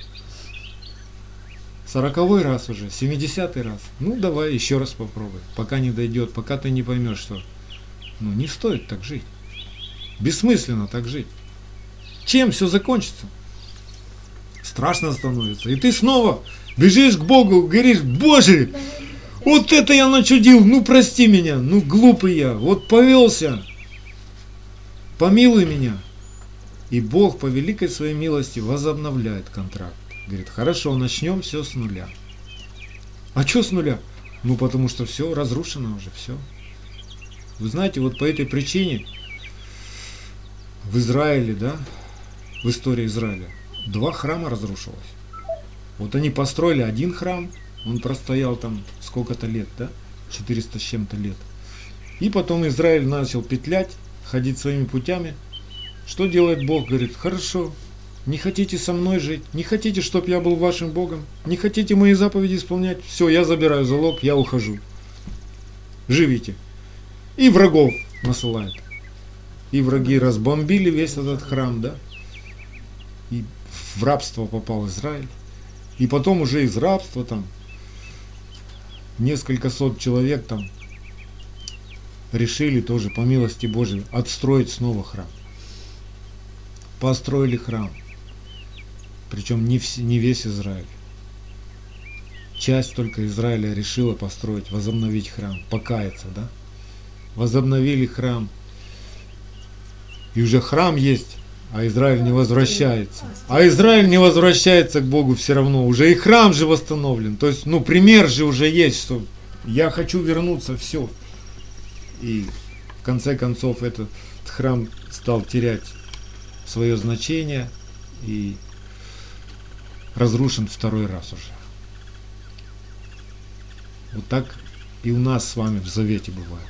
Сороковой раз уже, семидесятый раз. Ну, давай еще раз попробуй, пока не дойдет, пока ты не поймешь, что ну, не стоит так жить. Бессмысленно так жить. Чем все закончится? Страшно становится. И ты снова бежишь к Богу, говоришь, Боже, вот это я начудил, ну прости меня, ну глупый я, вот повелся, помилуй меня. И Бог по великой своей милости возобновляет контракт. Говорит, хорошо, начнем все с нуля. А что с нуля? Ну потому что все разрушено уже, все. Вы знаете, вот по этой причине в Израиле, да, в истории Израиля, два храма разрушилось. Вот они построили один храм, он простоял там сколько-то лет, да, 400 с чем-то лет. И потом Израиль начал петлять, ходить своими путями. Что делает Бог? Говорит, хорошо, не хотите со мной жить, не хотите, чтобы я был вашим Богом, не хотите мои заповеди исполнять, все, я забираю залог, я ухожу. Живите. И врагов насылает. И враги разбомбили весь этот храм, да? И в рабство попал Израиль. И потом уже из рабства там несколько сот человек там решили тоже по милости Божией отстроить снова храм. Построили храм. Причем не, вс- не весь Израиль. часть только Израиля решила построить, возобновить храм, покаяться, да? Возобновили храм. И уже храм есть, а Израиль не возвращается. А Израиль не возвращается к Богу все равно. Уже и храм же восстановлен. То есть, ну, пример же уже есть, что я хочу вернуться, все. И в конце концов этот храм стал терять свое значение и разрушен второй раз уже. Вот так и у нас с вами в завете бывает.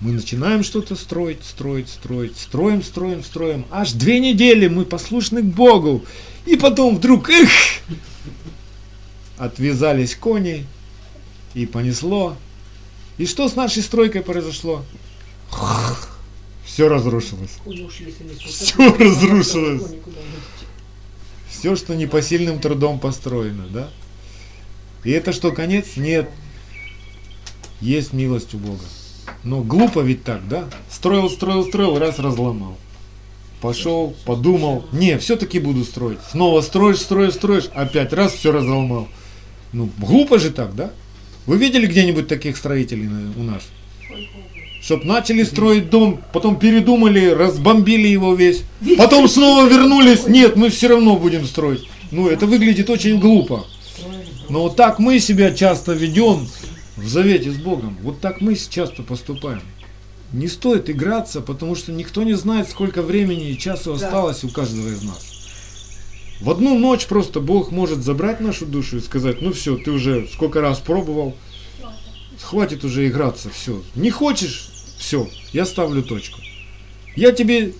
Мы начинаем что-то строить, строить, строить, строим, строим, строим. Аж две недели мы послушны к Богу. И потом вдруг, эх, отвязались кони, и понесло. И что с нашей стройкой произошло? Все разрушилось. Сфотографировать, разрушилось. Все, что непосильным трудом построено, да? И это что, конец? Нет. Есть милость у Бога. Но глупо ведь так, да? Строил, строил, строил, раз разломал. Пошел, подумал, не, все-таки буду строить. Снова строишь, строишь, строишь, опять раз все разломал. Ну, глупо же так, да? Вы видели где-нибудь таких строителей у нас? Чтоб начали строить дом, потом передумали, разбомбили его весь. Потом снова вернулись, нет, мы все равно будем строить. Ну, это выглядит очень глупо. Но вот так мы себя часто ведем в завете с Богом. Вот так мы часто поступаем. Не стоит играться, потому что никто не знает, сколько времени и часу осталось у каждого из нас. В одну ночь просто Бог может забрать нашу душу и сказать, ну все, ты уже сколько раз пробовал, хватит уже играться, все. Не хочешь, все, я ставлю точку. Я тебе,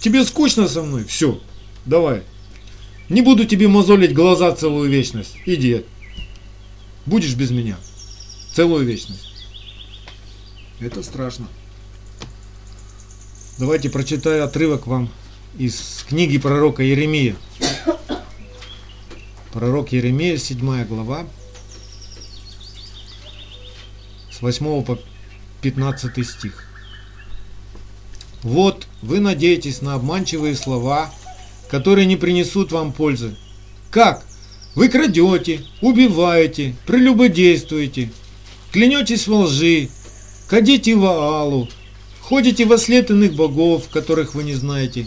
тебе скучно со мной, все, давай. Не буду тебе мозолить глаза целую вечность, иди. Будешь без меня целую вечность. Это страшно. Давайте прочитаю отрывок вам из книги пророка Еремия. Пророк Еремия, 7 глава, с 8 по 15 стих. Вот вы надеетесь на обманчивые слова, которые не принесут вам пользы. Как? Вы крадете, убиваете, прелюбодействуете, клянетесь во лжи, кадите Ваалу, ходите во след иных богов, которых вы не знаете,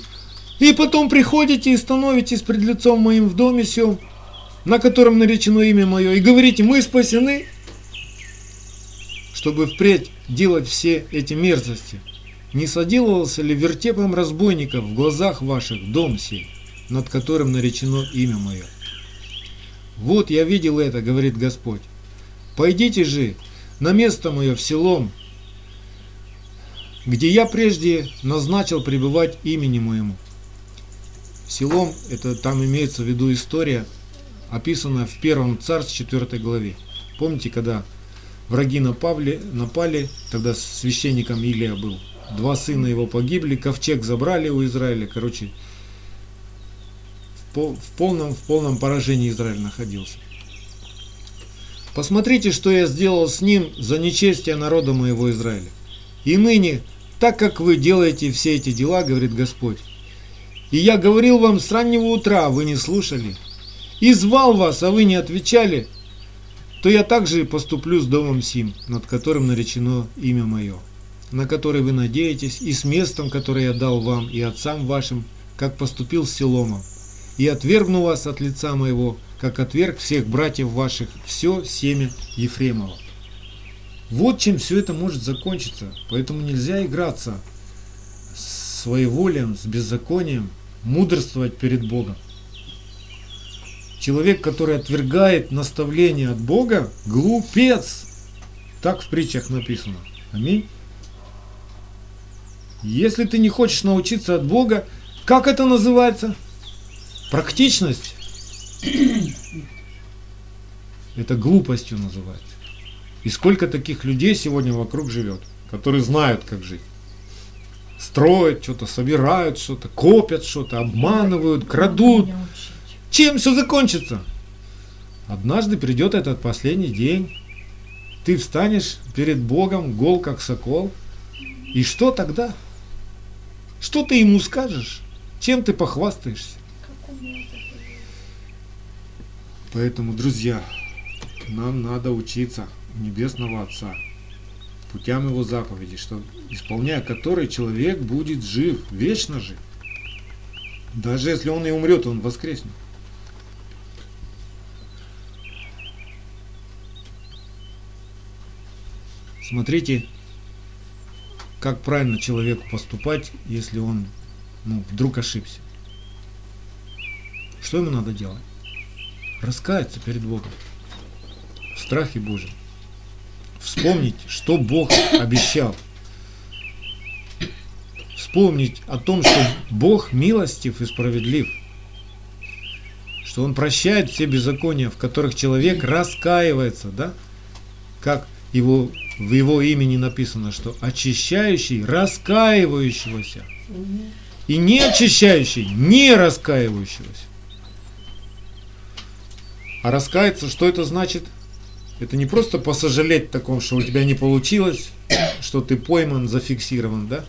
и потом приходите и становитесь пред лицом моим в доме сем, на котором наречено имя мое, и говорите, мы спасены, чтобы впредь делать все эти мерзости. Не соделывался ли вертепом разбойников в глазах ваших дом сей, над которым наречено имя мое? Вот я видел это, говорит Господь. Пойдите же на место мое в селом, где я прежде назначил пребывать имени моему. Селом, это там имеется в виду история, описанная в первом царстве 4 главе. Помните, когда враги напали, напали, тогда священником Илия был. Два сына его погибли, ковчег забрали у Израиля. Короче, в, пол- в полном, в полном поражении Израиль находился. Посмотрите, что я сделал с ним за нечестие народа моего Израиля. И ныне, так как вы делаете все эти дела, говорит Господь, и я говорил вам с раннего утра, а вы не слушали, и звал вас, а вы не отвечали, то я также поступлю с домом сим, над которым наречено имя мое, на который вы надеетесь, и с местом, которое я дал вам и отцам вашим, как поступил с Селомом, и отвергну вас от лица моего, как отверг всех братьев ваших, все семя Ефремова. Вот чем все это может закончиться, поэтому нельзя играться с своеволием, с беззаконием, мудрствовать перед Богом. Человек, который отвергает наставление от Бога, глупец. Так в притчах написано. Аминь. Если ты не хочешь научиться от Бога, как это называется? Практичность. *coughs* Это глупостью называется. И сколько таких людей сегодня вокруг живет, которые знают, как жить. Строят что-то, собирают что-то, копят что-то, обманывают, крадут. Чем все закончится? Однажды придет этот последний день. Ты встанешь перед Богом гол как сокол. И что тогда? Что ты ему скажешь? Чем ты похвастаешься? Поэтому, друзья, нам надо учиться Небесного Отца путям Его заповедей, что, исполняя которые человек будет жив, вечно жив. Даже если он и умрет, он воскреснет. Смотрите, как правильно человеку поступать, если он ну, вдруг ошибся. Что ему надо делать? Раскаяться перед Богом. В страхе Божьем. Вспомнить, что Бог обещал. Вспомнить о том, что Бог милостив и справедлив. Что Он прощает все беззакония, в которых человек раскаивается, да? Как его, в его имени написано, что очищающий раскаивающегося и не очищающий не раскаивающегося. А раскаяться, что это значит? Это не просто посожалеть таком, что у тебя не получилось, что ты пойман, зафиксирован, да?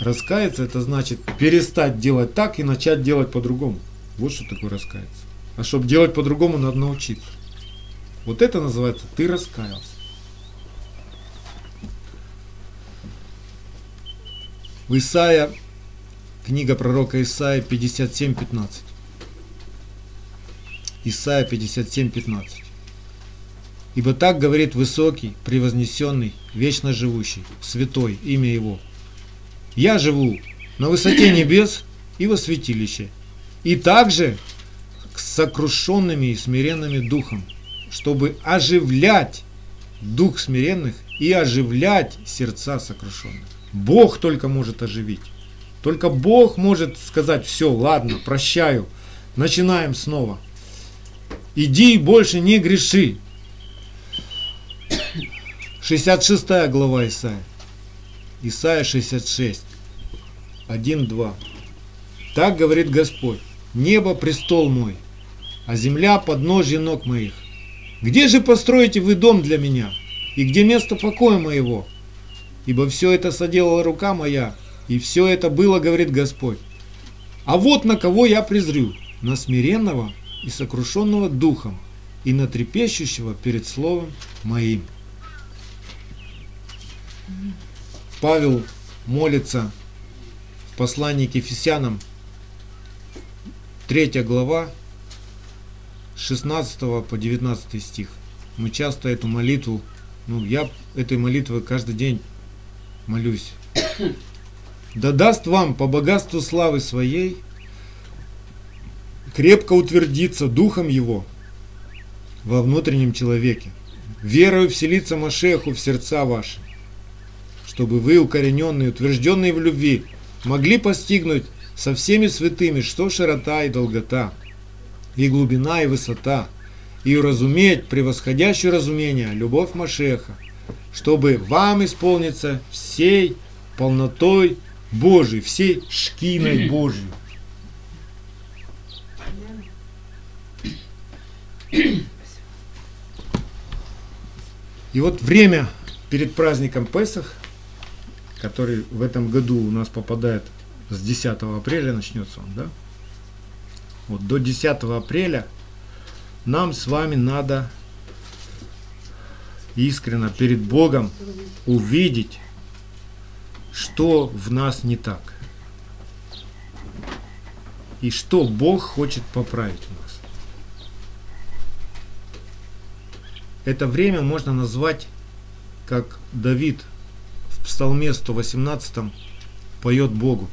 Раскаяться это значит перестать делать так и начать делать по-другому. Вот что такое раскаяться. А чтобы делать по-другому, надо научиться. Вот это называется ты раскаялся. В Исаия, книга пророка Исаия 57.15. Исаия 57.15. Ибо так говорит высокий, превознесенный, вечно живущий, святой, имя его. Я живу на высоте небес и во святилище, и также с сокрушенными и смиренными духом, чтобы оживлять дух смиренных и оживлять сердца сокрушенных. Бог только может оживить. Только Бог может сказать, все, ладно, прощаю, начинаем снова. Иди больше не греши. 66 глава Исаия. Исаия 66. 1-2. Так говорит Господь. Небо престол мой, а земля подножье ног моих. Где же построите вы дом для меня? И где место покоя моего? Ибо все это соделала рука моя, и все это было, говорит Господь. А вот на кого я презрю, на смиренного и сокрушенного духом, и на трепещущего перед словом моим. Павел молится в послании к Ефесянам, 3 глава, 16 по 19 стих. Мы часто эту молитву, ну я этой молитвой каждый день молюсь. Да даст вам по богатству славы своей крепко утвердиться духом его во внутреннем человеке, верою вселиться Машеху в сердца ваши, чтобы вы, укорененные, утвержденные в любви, могли постигнуть со всеми святыми, что широта и долгота, и глубина и высота, и уразуметь превосходящее разумение любовь Машеха, чтобы вам исполниться всей полнотой Божией, всей шкиной Божией. И вот время перед праздником Песах, который в этом году у нас попадает с 10 апреля, начнется он, да? Вот до 10 апреля нам с вами надо искренно перед Богом увидеть, что в нас не так. И что Бог хочет поправить у нас. Это время можно назвать, как Давид в Псалме 118 поет Богу.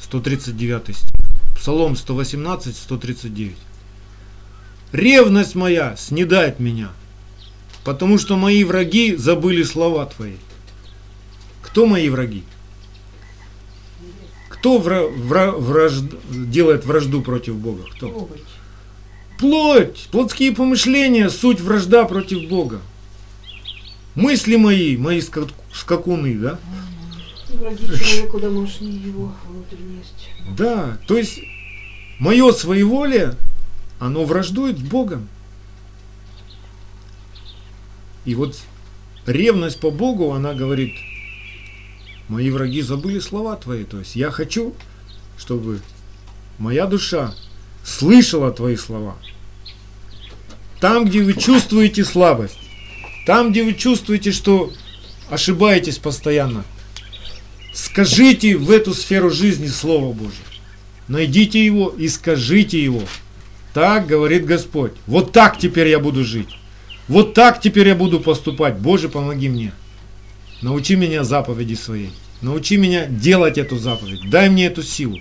139 стих. Псалом 118, 139. Ревность моя снедает меня, потому что мои враги забыли слова Твои. Кто мои враги? Кто вра, вра, вражд, делает вражду против Бога? Кто? Плоть. Плоть, плотские помышления, суть вражда против Бога. Мысли мои, мои скак- скакуны, да? Враги человеку домашние его внутренность. Да, то есть мое своеволие, оно враждует с Богом. И вот ревность по Богу, она говорит, мои враги забыли слова твои. То есть я хочу, чтобы моя душа слышала твои слова. там, где вы чувствуете слабость, там, где вы чувствуете, что ошибаетесь постоянно, скажите в эту сферу жизни Слово Божье. Найдите его и скажите его. Так говорит Господь. Вот так теперь я буду жить. Вот так теперь я буду поступать. Боже, помоги мне. Научи меня заповеди своей. Научи меня делать эту заповедь. Дай мне эту силу.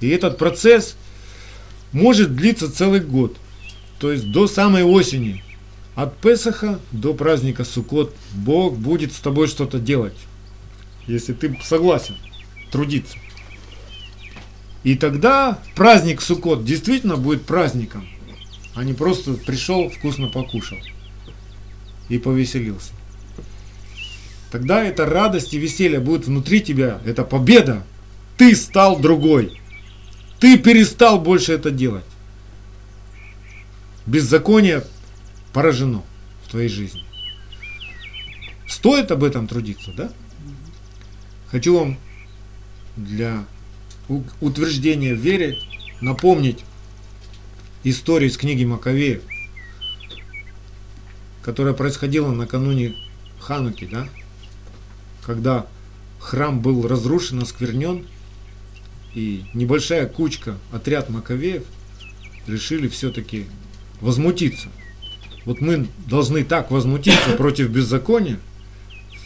И этот процесс может длиться целый год. То есть до самой осени. От Песаха до праздника Суккот Бог будет с тобой что-то делать. Если ты согласен трудиться. И тогда праздник Суккот действительно будет праздником, а не просто пришел, вкусно покушал и повеселился. Тогда эта радость и веселье будет внутри тебя, это победа. Ты стал другой. Ты перестал больше это делать. Беззаконие поражено в твоей жизни. Стоит об этом трудиться, да? Хочу вам для утверждения в вере напомнить историю из книги Маковеев, которая происходила накануне Хануки, да? когда храм был разрушен, осквернен, и небольшая кучка, отряд Маковеев решили все-таки возмутиться. Вот мы должны так возмутиться *coughs* против беззакония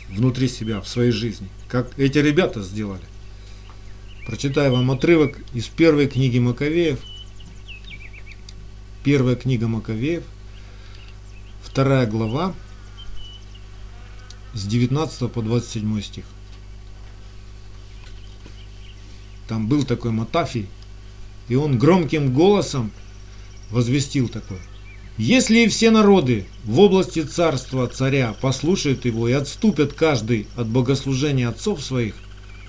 внутри себя, в своей жизни, как эти ребята сделали. Прочитаю вам отрывок из первой книги Маковеев. Первая книга Маковеев, вторая глава, с 19 по 27 стих. Там был такой Матафий, и он громким голосом возвестил такое. Если и все народы в области царства царя послушают его и отступят каждый от богослужения отцов своих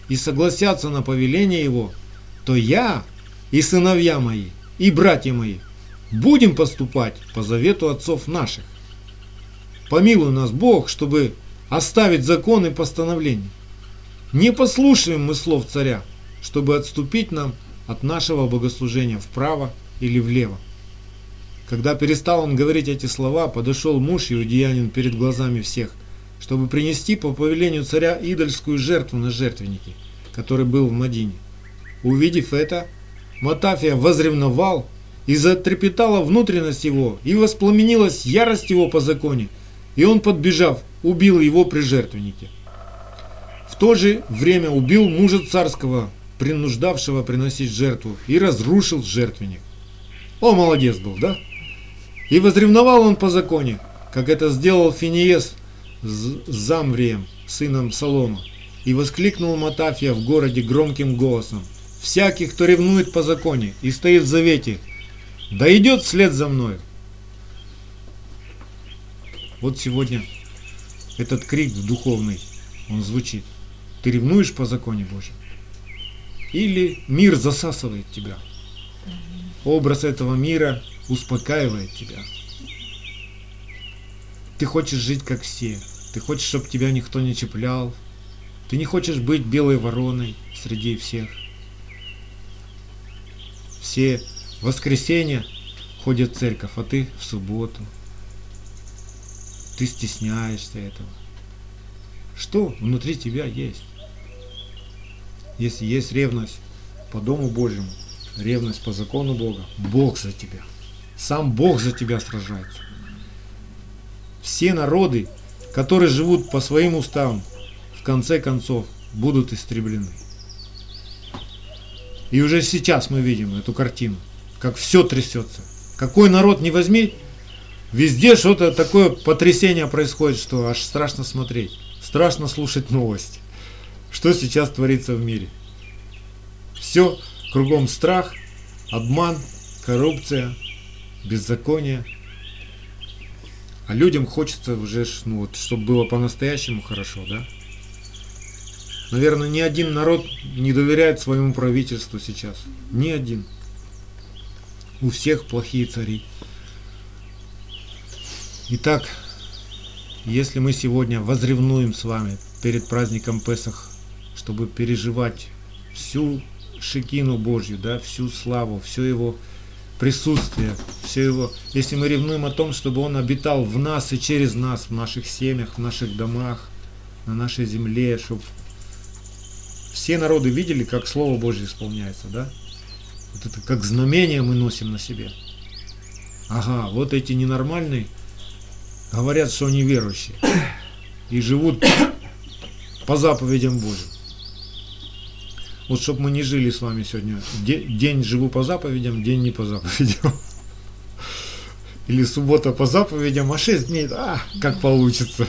и согласятся на повеление его, то я и сыновья мои, и братья мои будем поступать по завету отцов наших. Помилуй нас Бог, чтобы оставить закон и постановления. Не послушаем мы слов царя, чтобы отступить нам от нашего богослужения вправо или влево. Когда перестал он говорить эти слова, подошел муж иудеянин перед глазами всех, чтобы принести по повелению царя идольскую жертву на жертвеннике, который был в Мадине. Увидев это, Матафия возревновал, и затрепетала внутренность его, и воспламенилась ярость его по законе, и он, подбежав, убил его при жертвеннике. В то же время убил мужа царского, принуждавшего приносить жертву, и разрушил жертвенник. О, молодец был, да? И возревновал он по законе, как это сделал Финиес с Замврием, сыном Солома. И воскликнул Матафия в городе громким голосом. «Всякий, кто ревнует по законе и стоит в завете, да идет вслед за мною». Вот сегодня этот крик духовный, он звучит. Ты ревнуешь по законе Божьему? Или мир засасывает тебя? Образ этого мира успокаивает тебя. Ты хочешь жить как все. Ты хочешь, чтобы тебя никто не чеплял. Ты не хочешь быть белой вороной среди всех. Все в воскресенье ходят в церковь, а ты в субботу. Ты стесняешься этого. Что внутри тебя есть? Если есть ревность по Дому Божьему, ревность по закону Бога, Бог за тебя. Сам Бог за тебя сражается. Все народы, которые живут по своим уставам, в конце концов будут истреблены. И уже сейчас мы видим эту картину, как все трясется. Какой народ не возьми, везде что-то такое потрясение происходит, что аж страшно смотреть, страшно слушать новости. Что сейчас творится в мире? Все кругом страх, обман, коррупция, беззаконие. А людям хочется уже, ну вот, чтобы было по-настоящему хорошо, да? Наверное, ни один народ не доверяет своему правительству сейчас. Ни один. У всех плохие цари. Итак, если мы сегодня возревнуем с вами перед праздником Песах, чтобы переживать всю шикину Божью, да, всю славу, все его присутствие, все его, если мы ревнуем о том, чтобы он обитал в нас и через нас, в наших семьях, в наших домах, на нашей земле, чтобы все народы видели, как Слово Божье исполняется, да? Вот это как знамение мы носим на себе. Ага, вот эти ненормальные говорят, что они верующие и живут по заповедям Божьим. Вот чтобы мы не жили с вами сегодня. де- День живу по заповедям, день не по заповедям. Или суббота по заповедям, а 6 дней, а, как получится.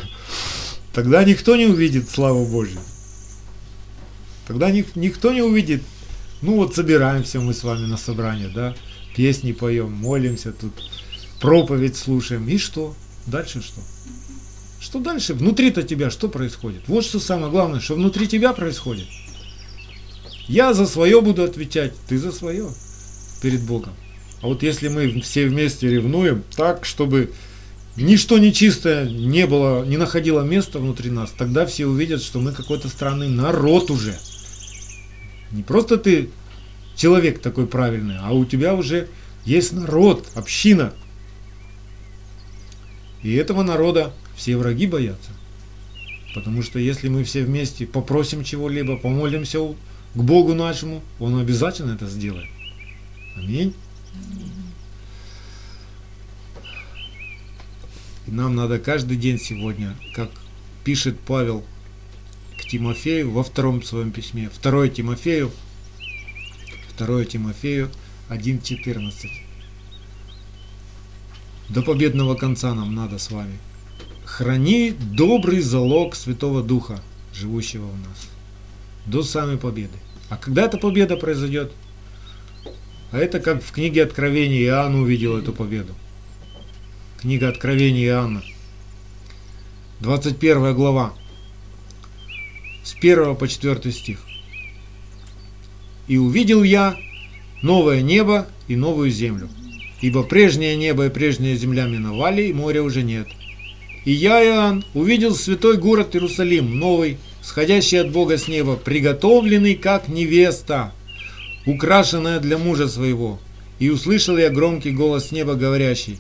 Тогда никто не увидит славу Божью. Тогда ни- никто не увидит. Ну вот собираемся мы с вами на собрание, да, песни поем, молимся тут, проповедь слушаем. И что? Дальше что? Что дальше? Внутри-то тебя что происходит? Вот что самое главное, что внутри тебя происходит. Я за свое буду отвечать, ты за свое перед Богом. А вот если мы все вместе ревнуем так, чтобы ничто нечистое не было, не находило места внутри нас, тогда все увидят, что мы какой-то странный народ уже. Не просто ты человек такой правильный, а у тебя уже есть народ, община. И этого народа все враги боятся. Потому что если мы все вместе попросим чего-либо, помолимся к Богу нашему, Он обязательно это сделает. Аминь. И нам надо каждый день сегодня, как пишет Павел Тимофею во втором своем письме, 2 Тимофею, 2 Тимофею 1.14. До победного конца нам надо с вами. Храни добрый залог Святого Духа, живущего в нас, до самой победы. А когда эта победа произойдет? А это как в книге Откровения Иоанн увидел эту победу. Книга Откровения Иоанна, 21 глава, с 1 по 4 стих. «И увидел я новое небо и новую землю, ибо прежнее небо и прежняя земля миновали, и моря уже нет. И я, Иоанн, увидел святой город Иерусалим, новый, сходящий от Бога с неба, приготовленный как невеста, украшенная для мужа своего. И услышал я громкий голос с неба, говорящий,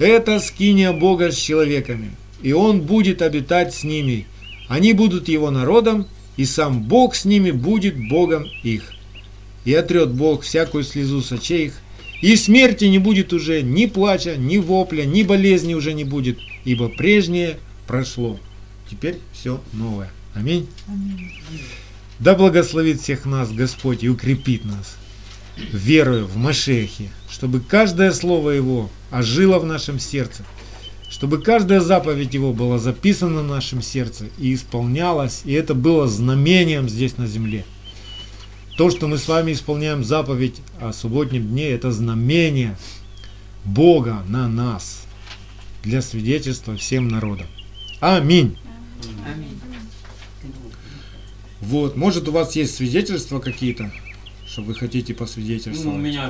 «Это скиния Бога с человеками, и Он будет обитать с ними. Они будут Его народом, и сам Бог с ними будет Богом их. И отрет Бог всякую слезу с очей их, и смерти не будет уже ни плача, ни вопля, ни болезни уже не будет, ибо прежнее прошло. Теперь все новое. Аминь. Аминь. Да благословит всех нас Господь и укрепит нас верою в Машехе, чтобы каждое слово Его ожило в нашем сердце, чтобы каждая заповедь Его была записана в нашем сердце и исполнялась, и это было знамением здесь на земле. То, что мы с вами исполняем заповедь о субботнем дне, это знамение Бога на нас для свидетельства всем народам. Аминь. Аминь. Вот, может у вас есть свидетельства какие-то, что вы хотите посвидетельствовать? Ну, у меня